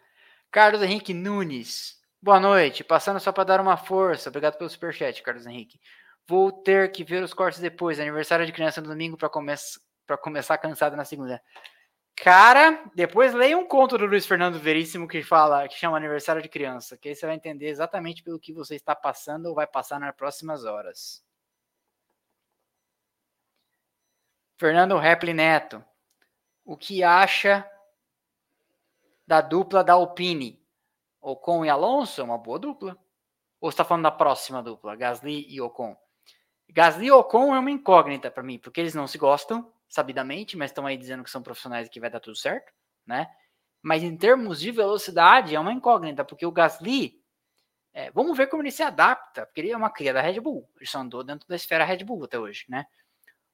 Carlos Henrique Nunes. Boa noite. Passando só para dar uma força. Obrigado pelo superchat, Carlos Henrique. Vou ter que ver os cortes depois. Aniversário de criança no domingo para come começar cansado na segunda. Cara, depois leia um conto do Luiz Fernando Veríssimo que fala, que chama Aniversário de Criança, que aí você vai entender exatamente pelo que você está passando ou vai passar nas próximas horas. Fernando Repli Neto, o que acha da dupla da Alpine? Ocon e Alonso uma boa dupla. Ou está falando da próxima dupla, Gasly e Ocon? Gasly e Ocon é uma incógnita para mim, porque eles não se gostam sabidamente, mas estão aí dizendo que são profissionais e que vai dar tudo certo, né? Mas em termos de velocidade é uma incógnita, porque o Gasly, é, vamos ver como ele se adapta, porque ele é uma cria da Red Bull, ele só andou dentro da esfera Red Bull até hoje, né?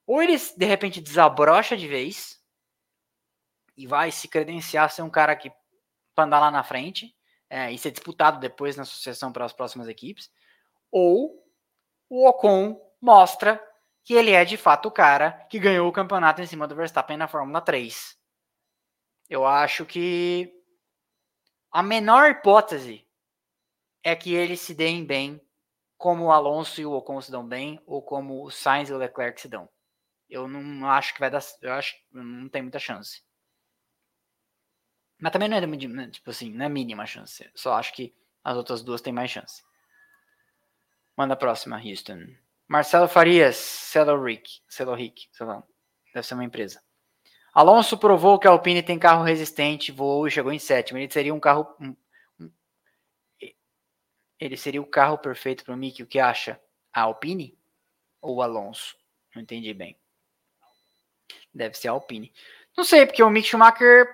Ou ele de repente desabrocha de vez e vai se credenciar ser um cara que para andar lá na frente é, e ser disputado depois na sucessão para as próximas equipes, ou o Ocon mostra que ele é de fato o cara que ganhou o campeonato em cima do Verstappen na Fórmula 3. Eu acho que a menor hipótese é que eles se deem bem como o Alonso e o Ocon se dão bem, ou como o Sainz e o Leclerc se dão. Eu não acho que vai dar. Eu acho não tem muita chance. Mas também não é tipo assim, não é mínima chance. Só acho que as outras duas têm mais chance. Manda a próxima, Houston. Marcelo Farias, Celo Rick, Celo Rick, sei lá, deve ser uma empresa. Alonso provou que a Alpine tem carro resistente, voou e chegou em sétimo. Ele seria um carro. Um, um, ele seria o carro perfeito para o Mickey. O que acha? A Alpine ou o Alonso? Não entendi bem. Deve ser a Alpine. Não sei, porque o Mick Schumacher.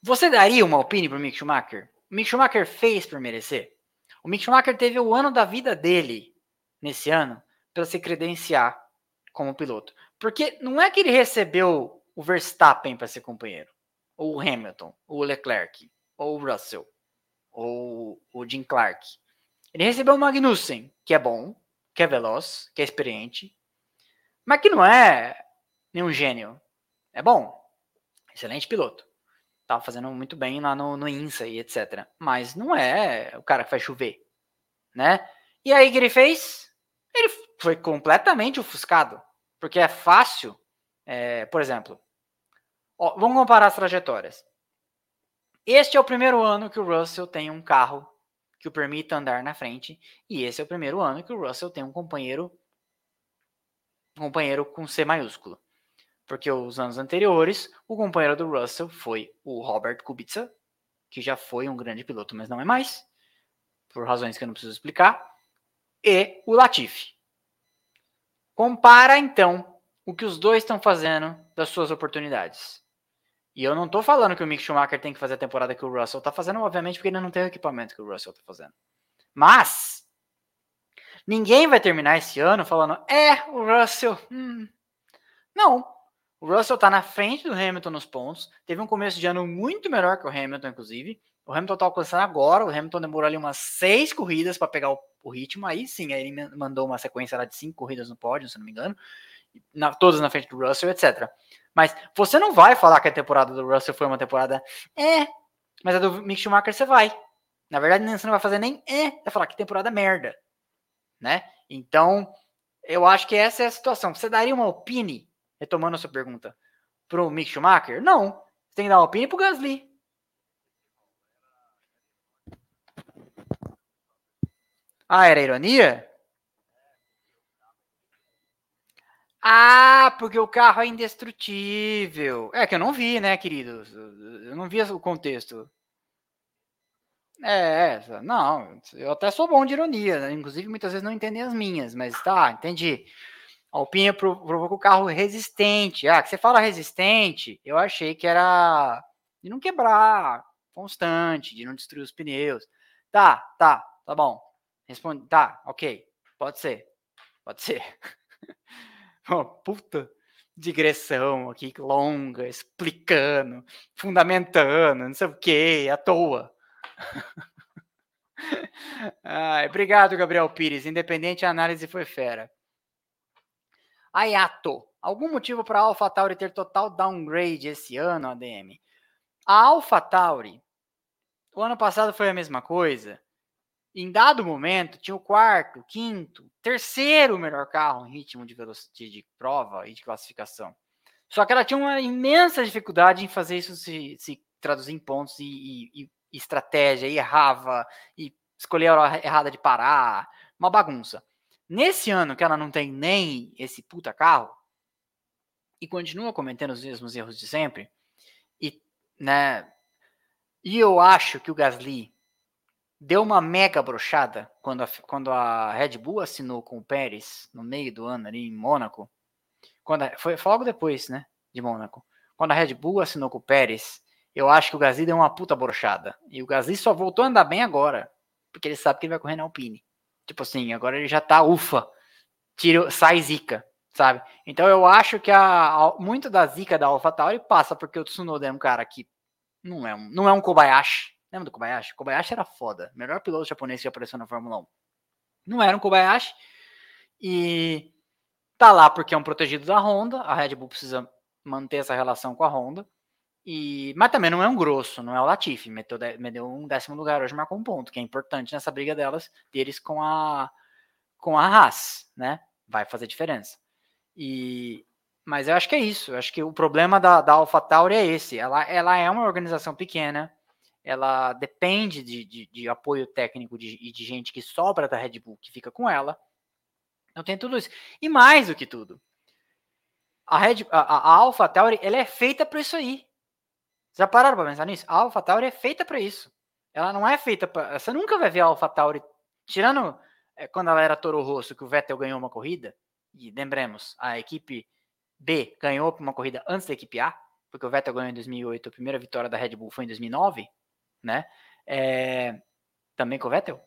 Você daria uma Alpine para o Mick Schumacher? O Mick Schumacher fez por merecer? O Mick Schumacher teve o ano da vida dele nesse ano para se credenciar como piloto. Porque não é que ele recebeu o Verstappen para ser companheiro, ou o Hamilton, ou o Leclerc, ou o Russell, ou o Jim Clark. Ele recebeu o Magnussen, que é bom, que é veloz, que é experiente, mas que não é nenhum gênio. É bom, excelente piloto. Tava fazendo muito bem lá no, no INSA e etc. Mas não é o cara que faz chover, né? E aí que ele fez? Ele foi completamente ofuscado. Porque é fácil, é, por exemplo, ó, vamos comparar as trajetórias. Este é o primeiro ano que o Russell tem um carro que o permita andar na frente, e esse é o primeiro ano que o Russell tem um companheiro um companheiro com C maiúsculo. Porque os anos anteriores, o companheiro do Russell foi o Robert Kubica, que já foi um grande piloto, mas não é mais, por razões que eu não preciso explicar, e o Latifi. Compara então o que os dois estão fazendo das suas oportunidades. E eu não estou falando que o Mick Schumacher tem que fazer a temporada que o Russell está fazendo, obviamente, porque ele não tem o equipamento que o Russell está fazendo. Mas ninguém vai terminar esse ano falando, é, o Russell. Hum. Não. O Russell está na frente do Hamilton nos pontos. Teve um começo de ano muito melhor que o Hamilton, inclusive. O Hamilton está alcançando agora. O Hamilton demorou ali umas seis corridas para pegar o o ritmo, aí sim, aí ele mandou uma sequência lá de cinco corridas no pódio, se não me engano, na, todas na frente do Russell, etc. Mas você não vai falar que a temporada do Russell foi uma temporada é, mas a do Mick Schumacher você vai. Na verdade, você não vai fazer nem é, vai falar que temporada merda, né? Então, eu acho que essa é a situação. Você daria uma opine, retomando a sua pergunta, pro Mick Schumacher? Não. Você tem que dar uma opine pro Gasly. Ah, era ironia? Ah, porque o carro é indestrutível. É que eu não vi, né, querido? Eu não vi o contexto. É, é, não, eu até sou bom de ironia, né? inclusive muitas vezes não entendem as minhas, mas tá, entendi. A Alpine provou que o carro resistente. Ah, que você fala resistente, eu achei que era de não quebrar, constante, de não destruir os pneus. Tá, tá, tá bom. Responde, tá, ok, pode ser, pode ser. Uma puta digressão aqui longa, explicando, fundamentando, não sei o que, à toa. Ai, obrigado, Gabriel Pires. Independente, a análise foi fera. Ayato. Algum motivo para a AlphaTauri ter total downgrade esse ano, ADM? A AlphaTauri, o ano passado foi a mesma coisa em dado momento, tinha o quarto, quinto, terceiro melhor carro em ritmo de velocidade de prova e de classificação. Só que ela tinha uma imensa dificuldade em fazer isso se, se traduzir em pontos e, e, e, estratégia, e errava, e escolher a hora errada de parar, uma bagunça. Nesse ano que ela não tem nem esse puta carro, e continua cometendo os mesmos erros de sempre, e, né, e eu acho que o Gasly deu uma mega brochada quando a, quando a Red Bull assinou com o Pérez no meio do ano ali em Mônaco. Quando a, foi, foi logo depois, né, de Mônaco. Quando a Red Bull assinou com o Pérez, eu acho que o Gasly deu uma puta brochada. E o Gasly só voltou a andar bem agora, porque ele sabe que ele vai correr na Alpine. Tipo assim, agora ele já tá ufa. Tira, sai zica. sabe? Então eu acho que a, a, muito da zica da AlphaTauri passa porque o Tsunoda é um cara que não é um, não é um Kobayashi. Lembra do Kobayashi? Kobayashi era foda. Melhor piloto japonês que apareceu na Fórmula 1. Não era um Kobayashi. E tá lá porque é um protegido da Honda. A Red Bull precisa manter essa relação com a Honda. E, mas também não é um grosso, não é o Latifi. Meteu, meteu um décimo lugar hoje, marcou um ponto, que é importante nessa briga delas, deles com a, com a Haas, né? Vai fazer diferença. E, mas eu acho que é isso. Eu acho que o problema da, da AlphaTauri é esse. Ela, ela é uma organização pequena, ela depende de, de, de apoio técnico de, e de gente que sobra da Red Bull, que fica com ela. Então tem tudo isso. E mais do que tudo, a, Red, a, a AlphaTauri ela é feita para isso aí. Já pararam para pensar nisso? A AlphaTauri é feita para isso. Ela não é feita para. Você nunca vai ver a AlphaTauri, tirando é, quando ela era Toro Rosso, que o Vettel ganhou uma corrida, e lembremos, a equipe B ganhou uma corrida antes da equipe A, porque o Vettel ganhou em 2008, a primeira vitória da Red Bull foi em 2009, né? É, também com o Vettel?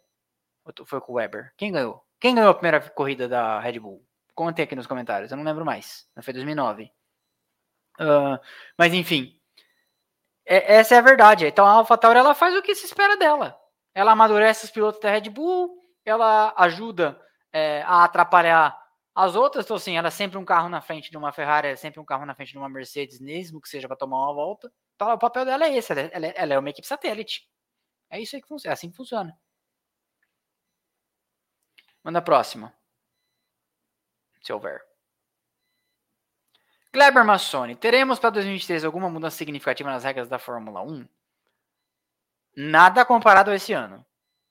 Ou foi com o Weber? Quem ganhou? Quem ganhou a primeira corrida da Red Bull? Contem aqui nos comentários, eu não lembro mais. Foi 2009. Uh, mas enfim, é, essa é a verdade. Então a AlphaTauri ela faz o que se espera dela. Ela amadurece os pilotos da Red Bull, ela ajuda é, a atrapalhar as outras. Então, assim, ela é sempre um carro na frente de uma Ferrari, é sempre um carro na frente de uma Mercedes, mesmo que seja para tomar uma volta. Então, o papel dela é esse, é, ela é, ela é uma equipe satélite. É isso aí que funciona, é assim que funciona. Manda a próxima. Se houver. Kleber Massoni, teremos para 2023 alguma mudança significativa nas regras da Fórmula 1? Nada comparado a esse ano,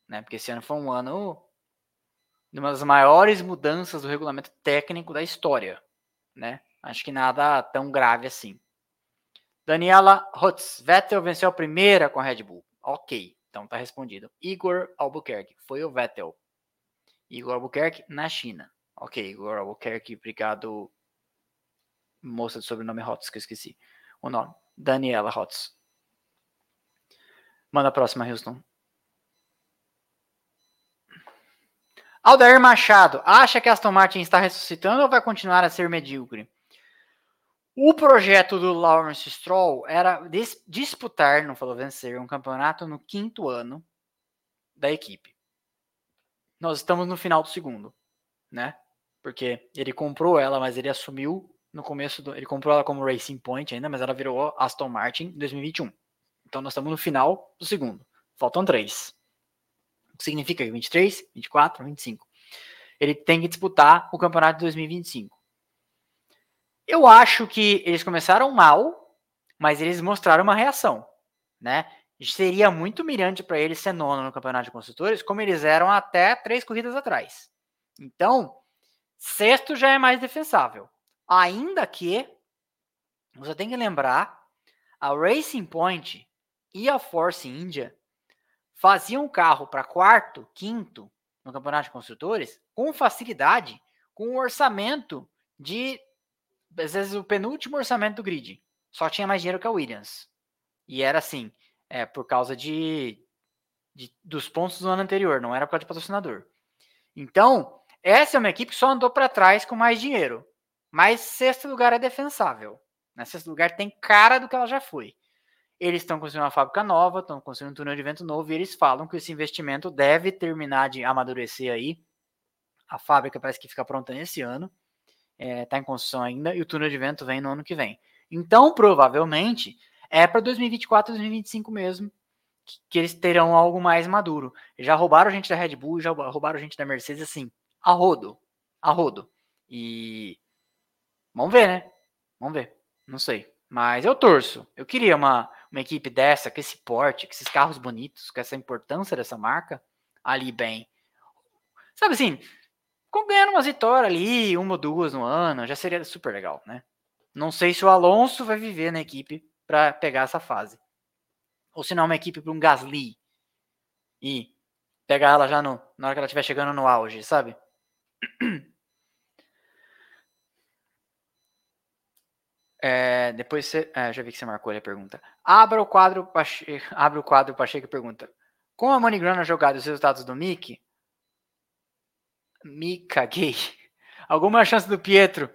né? Porque esse ano foi um ano de uma das maiores mudanças do regulamento técnico da história, né? Acho que nada tão grave assim. Daniela Hotz, Vettel venceu a primeira com a Red Bull. Ok, então tá respondido. Igor Albuquerque, foi o Vettel. Igor Albuquerque na China. Ok, Igor Albuquerque, obrigado moça de sobrenome Hotz, que eu esqueci o nome. Daniela Hotz. Manda a próxima, Houston. Aldair Machado, acha que Aston Martin está ressuscitando ou vai continuar a ser medíocre? O projeto do Lawrence Stroll era dis disputar, não falou vencer, um campeonato no quinto ano da equipe. Nós estamos no final do segundo, né? Porque ele comprou ela, mas ele assumiu no começo do, ele comprou ela como Racing Point ainda, mas ela virou Aston Martin em 2021. Então nós estamos no final do segundo. Faltam três. O que significa que 23, 24, 25. Ele tem que disputar o campeonato de 2025. Eu acho que eles começaram mal, mas eles mostraram uma reação, né? Seria muito mirante para eles ser nono no campeonato de construtores, como eles eram até três corridas atrás. Então, sexto já é mais defensável. Ainda que você tem que lembrar, a Racing Point e a Force India faziam carro para quarto, quinto no campeonato de construtores com facilidade, com um orçamento de às vezes o penúltimo orçamento do grid. Só tinha mais dinheiro que a Williams. E era assim, é por causa de, de dos pontos do ano anterior, não era por causa de patrocinador. Então, essa é uma equipe que só andou para trás com mais dinheiro. Mas sexto lugar é defensável. Né? Sexto lugar tem cara do que ela já foi. Eles estão construindo uma fábrica nova, estão construindo um túnel de vento novo e eles falam que esse investimento deve terminar de amadurecer aí. A fábrica parece que fica pronta nesse ano, é, tá em construção ainda e o túnel de vento vem no ano que vem. Então, provavelmente, é para 2024, 2025 mesmo que, que eles terão algo mais maduro. Já roubaram gente da Red Bull, já roubaram gente da Mercedes, assim, a rodo, a rodo. E Vamos ver, né? Vamos ver. Não sei. Mas eu torço. Eu queria uma, uma equipe dessa, com esse porte, com esses carros bonitos, com essa importância dessa marca, ali bem. Sabe assim, ganhando umas vitórias ali, uma ou duas no ano, já seria super legal, né? Não sei se o Alonso vai viver na equipe para pegar essa fase. Ou se não, uma equipe para um Gasly e pegar ela já no, na hora que ela estiver chegando no auge, sabe? É, depois você. É, já vi que você marcou ali a pergunta. Abra o quadro Pacheco. Abre o quadro Pacheco e pergunta. Com a MoneyGram jogada os resultados do Mickey. Me caguei. Alguma chance do Pietro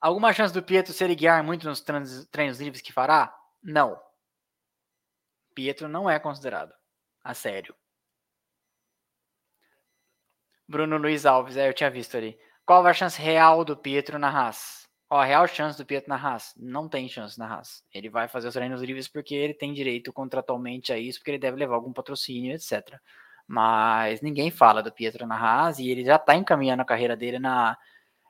Alguma chance do Pietro ser guiar muito nos treinos livres que fará? Não. Pietro não é considerado a sério. Bruno Luiz Alves, é, eu tinha visto ali. Qual a chance real do Pietro na Haas? Qual a real chance do Pietro na Haas? Não tem chance na Haas. Ele vai fazer os treinos livres porque ele tem direito contratualmente a isso, porque ele deve levar algum patrocínio, etc. Mas ninguém fala do Pietro na Haas e ele já está encaminhando a carreira dele na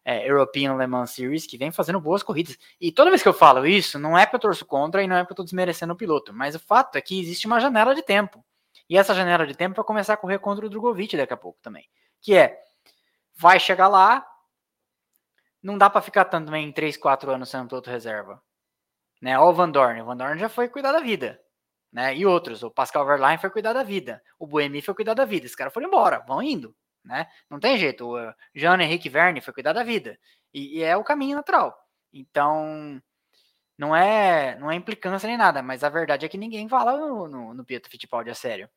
é, European Le Mans Series, que vem fazendo boas corridas. E toda vez que eu falo isso, não é porque eu torço contra e não é porque eu estou desmerecendo o piloto, mas o fato é que existe uma janela de tempo. E essa janela de tempo vai começar a correr contra o Drogovic daqui a pouco também. Que é, vai chegar lá, não dá para ficar também em 3, 4 anos sendo piloto reserva. Né? Ó o Van Dorn, o Van Dorn já foi cuidar da vida. Né? E outros, o Pascal Verlaine foi cuidar da vida, o Buemi foi cuidar da vida, esses caras foram embora, vão indo, né? Não tem jeito, o Jean Henrique Verne foi cuidar da vida, e, e, é o caminho natural. Então, não é não é implicância nem nada, mas a verdade é que ninguém fala no, no, no Pietro Fittipaldi a sério.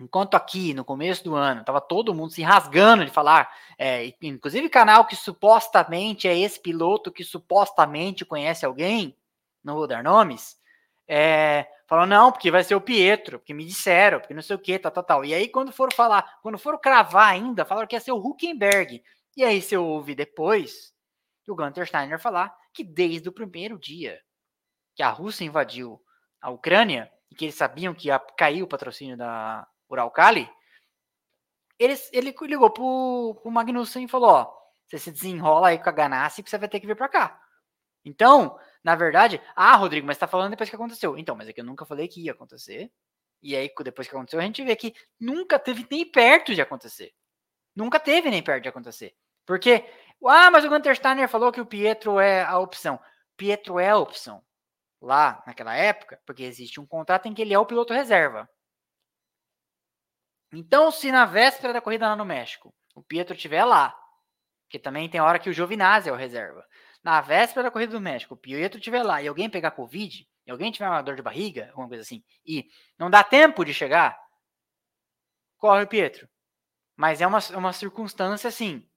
Enquanto aqui, no começo do ano, tava todo mundo se rasgando de falar, é, inclusive canal que supostamente é esse piloto que supostamente conhece alguém, não vou dar nomes, é, falou, não, porque vai ser o Pietro, porque me disseram, porque não sei o que, tal, tal, tal. E aí, quando foram falar, quando foram cravar ainda, falaram que ia ser o Huckenberg. E aí, você ouve depois o Gunter Steiner falar que desde o primeiro dia que a Rússia invadiu a Ucrânia, e que eles sabiam que ia cair o patrocínio da, Uralcali, ele, ele ligou pro, pro Magnussen e falou: Ó, você se desenrola aí com a Ganassi que você vai ter que vir para cá. Então, na verdade, ah, Rodrigo, mas tá falando depois que aconteceu. Então, mas é que eu nunca falei que ia acontecer. E aí, depois que aconteceu, a gente vê que nunca teve nem perto de acontecer. Nunca teve nem perto de acontecer. Porque, ah, mas o Gunter Steiner falou que o Pietro é a opção. Pietro é a opção. Lá, naquela época, porque existe um contrato em que ele é o piloto reserva. Então, se na véspera da corrida lá no México, o Pietro estiver lá, que também tem hora que o Giovinazzi é o reserva, na véspera da corrida do México, o Pietro estiver lá e alguém pegar Covid, e alguém tiver uma dor de barriga, alguma coisa assim, e não dá tempo de chegar, corre o Pietro. Mas é uma, uma circunstância, assim,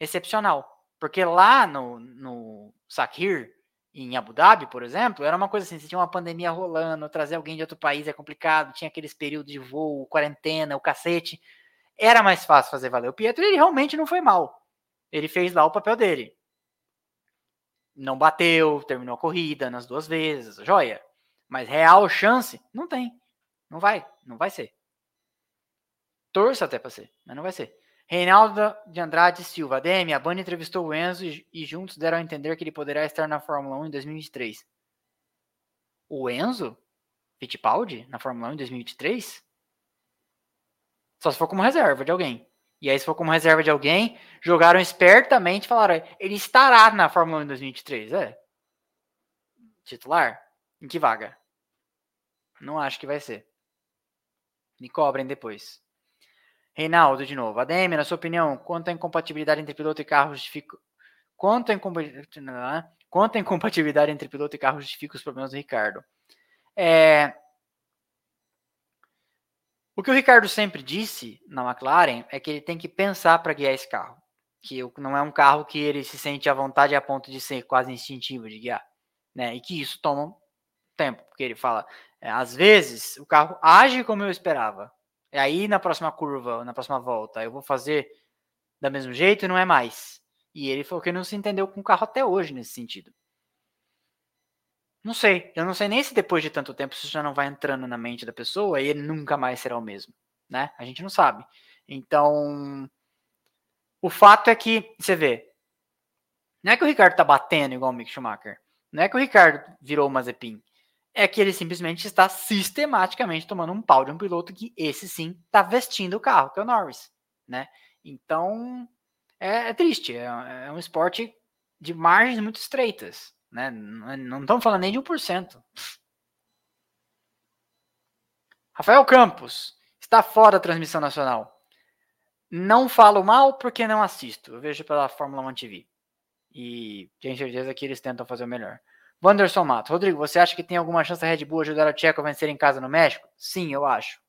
excepcional. Porque lá no, no Sakir, em Abu Dhabi, por exemplo, era uma coisa assim, você tinha uma pandemia rolando, trazer alguém de outro país é complicado, tinha aqueles períodos de voo, quarentena, o cacete. Era mais fácil fazer valer. O Pietro, ele realmente não foi mal. Ele fez lá o papel dele. Não bateu, terminou a corrida nas duas vezes, joia. Mas real chance, não tem. Não vai, não vai ser. Torça até para ser, mas não vai ser. Reinaldo de Andrade Silva, ADM, a Band entrevistou o Enzo e, e, juntos deram a entender que ele poderá estar na Fórmula 1 em 2023. O Enzo? Fittipaldi? Na Fórmula 1 em 2023? Só se for como reserva de alguém. E aí, se for como reserva de alguém, jogaram espertamente falaram: ele estará na Fórmula 1 em 2023. É. Titular? Em que vaga? Não acho que vai ser. Me cobrem depois. Reinaldo, de novo. ADM, na sua opinião, quanto à incompatibilidade entre piloto e carro justifica. Quanto à, incompatibilidade... quanto à incompatibilidade entre piloto e carro justifica os problemas do Ricardo? É... O que o Ricardo sempre disse na McLaren é que ele tem que pensar para guiar esse carro. Que não é um carro que ele se sente à vontade a ponto de ser quase instintivo de guiar. Né? E que isso toma tempo. Porque ele fala, é, às vezes o carro age como eu esperava, e aí na próxima curva, na próxima volta, eu vou fazer da mesmo jeito e não é mais. E ele falou que não se entendeu com o carro até hoje nesse sentido. Não sei. Eu não sei nem se depois de tanto tempo isso já não vai entrando na mente da pessoa e ele nunca mais será o mesmo. Né? A gente não sabe. Então, o fato é que, você vê, não é que o Ricardo tá batendo igual o Mick Schumacher. Não é que o Ricardo virou o Mazepin é que ele simplesmente está sistematicamente tomando um pau de um piloto que esse sim está vestindo o carro, que é o Norris, né? Então é, é triste, é, é, um esporte de margens muito estreitas, né? Não estamos falando nem de 1%. Rafael Campos está fora da transmissão nacional. Não falo mal porque não assisto. Eu vejo pela Fórmula 1 TV. E tenho certeza que eles tentam fazer o melhor. Wanderson Mato. Rodrigo, você acha que tem alguma chance da Red Bull ajudar a Tcheco a vencer em casa no México? Sim, eu acho.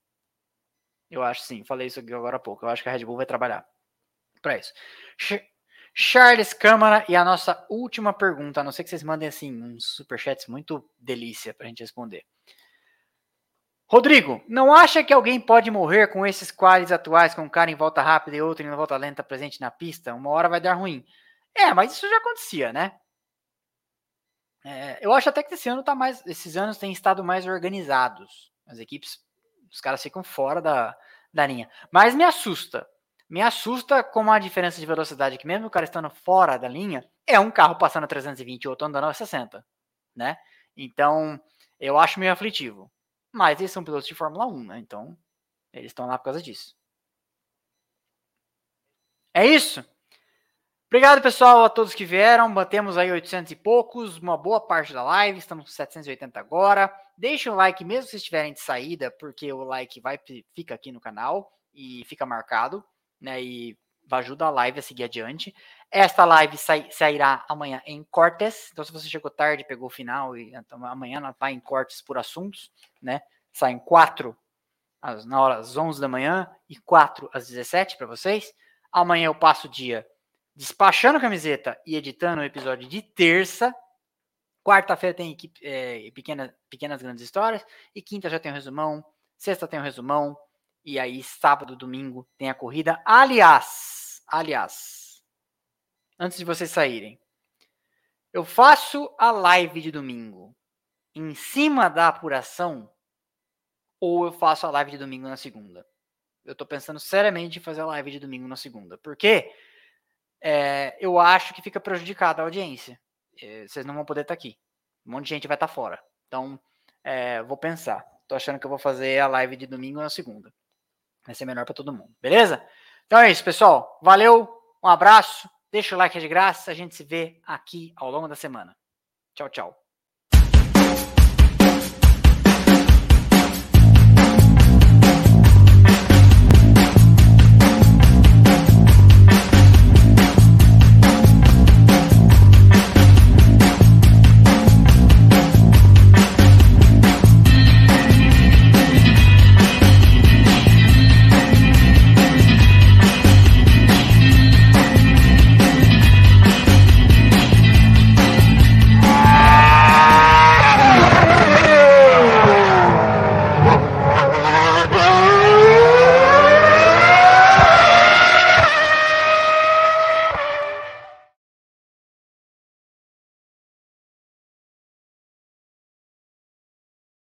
Eu acho sim. Falei isso agora há pouco. Eu acho que a Red Bull vai trabalhar para isso. Charles Câmara e a nossa última pergunta, a não ser que vocês mandem assim uns superchats muito delícia para a gente responder. Rodrigo, não acha que alguém pode morrer com esses quadros atuais, com um cara em volta rápida e outro em volta lenta presente na pista? Uma hora vai dar ruim. É, mas isso já acontecia, né? É, eu acho até que esse ano tá mais. Esses anos têm estado mais organizados. As equipes, os caras ficam fora da, da linha. Mas me assusta. Me assusta como a diferença de velocidade, que mesmo o cara estando fora da linha, é um carro passando a 320 e outro andando a 60, né? Então, eu acho meio aflitivo. Mas eles são pilotos de Fórmula 1, né? Então, eles estão lá por causa disso. É isso. Obrigado, pessoal, a todos que vieram. Batemos aí 800 e poucos, uma boa parte da live. Estamos com 780 agora. Deixe um like mesmo se estiverem de saída, porque o like vai fica aqui no canal e fica marcado, né? E ajuda a live a seguir adiante. Esta live sai, sairá amanhã em cortes. Então, se você chegou tarde, pegou o final, e então, amanhã ela está em cortes por assuntos, né? Saem quatro às, na hora às 11 da manhã e quatro às 17 para vocês. Amanhã eu passo o dia despachando camiseta e editando o episódio de terça. Quarta-feira tem é, pequena, pequenas grandes histórias. E quinta já tem o um resumão. Sexta tem o um resumão. E aí, sábado, domingo, tem a corrida. Aliás, aliás, antes de vocês saírem, eu faço a live de domingo em cima da apuração ou eu faço a live de domingo na segunda? Eu tô pensando seriamente em fazer a live de domingo na segunda. Por quê? É, eu acho que fica prejudicada a audiência. É, vocês não vão poder estar aqui. Um monte de gente vai estar fora. Então, é, vou pensar. Tô achando que eu vou fazer a live de domingo na segunda. Vai ser melhor para todo mundo. Beleza? Então é isso, pessoal. Valeu, um abraço. Deixa o like de graça. A gente se vê aqui ao longo da semana. Tchau, tchau.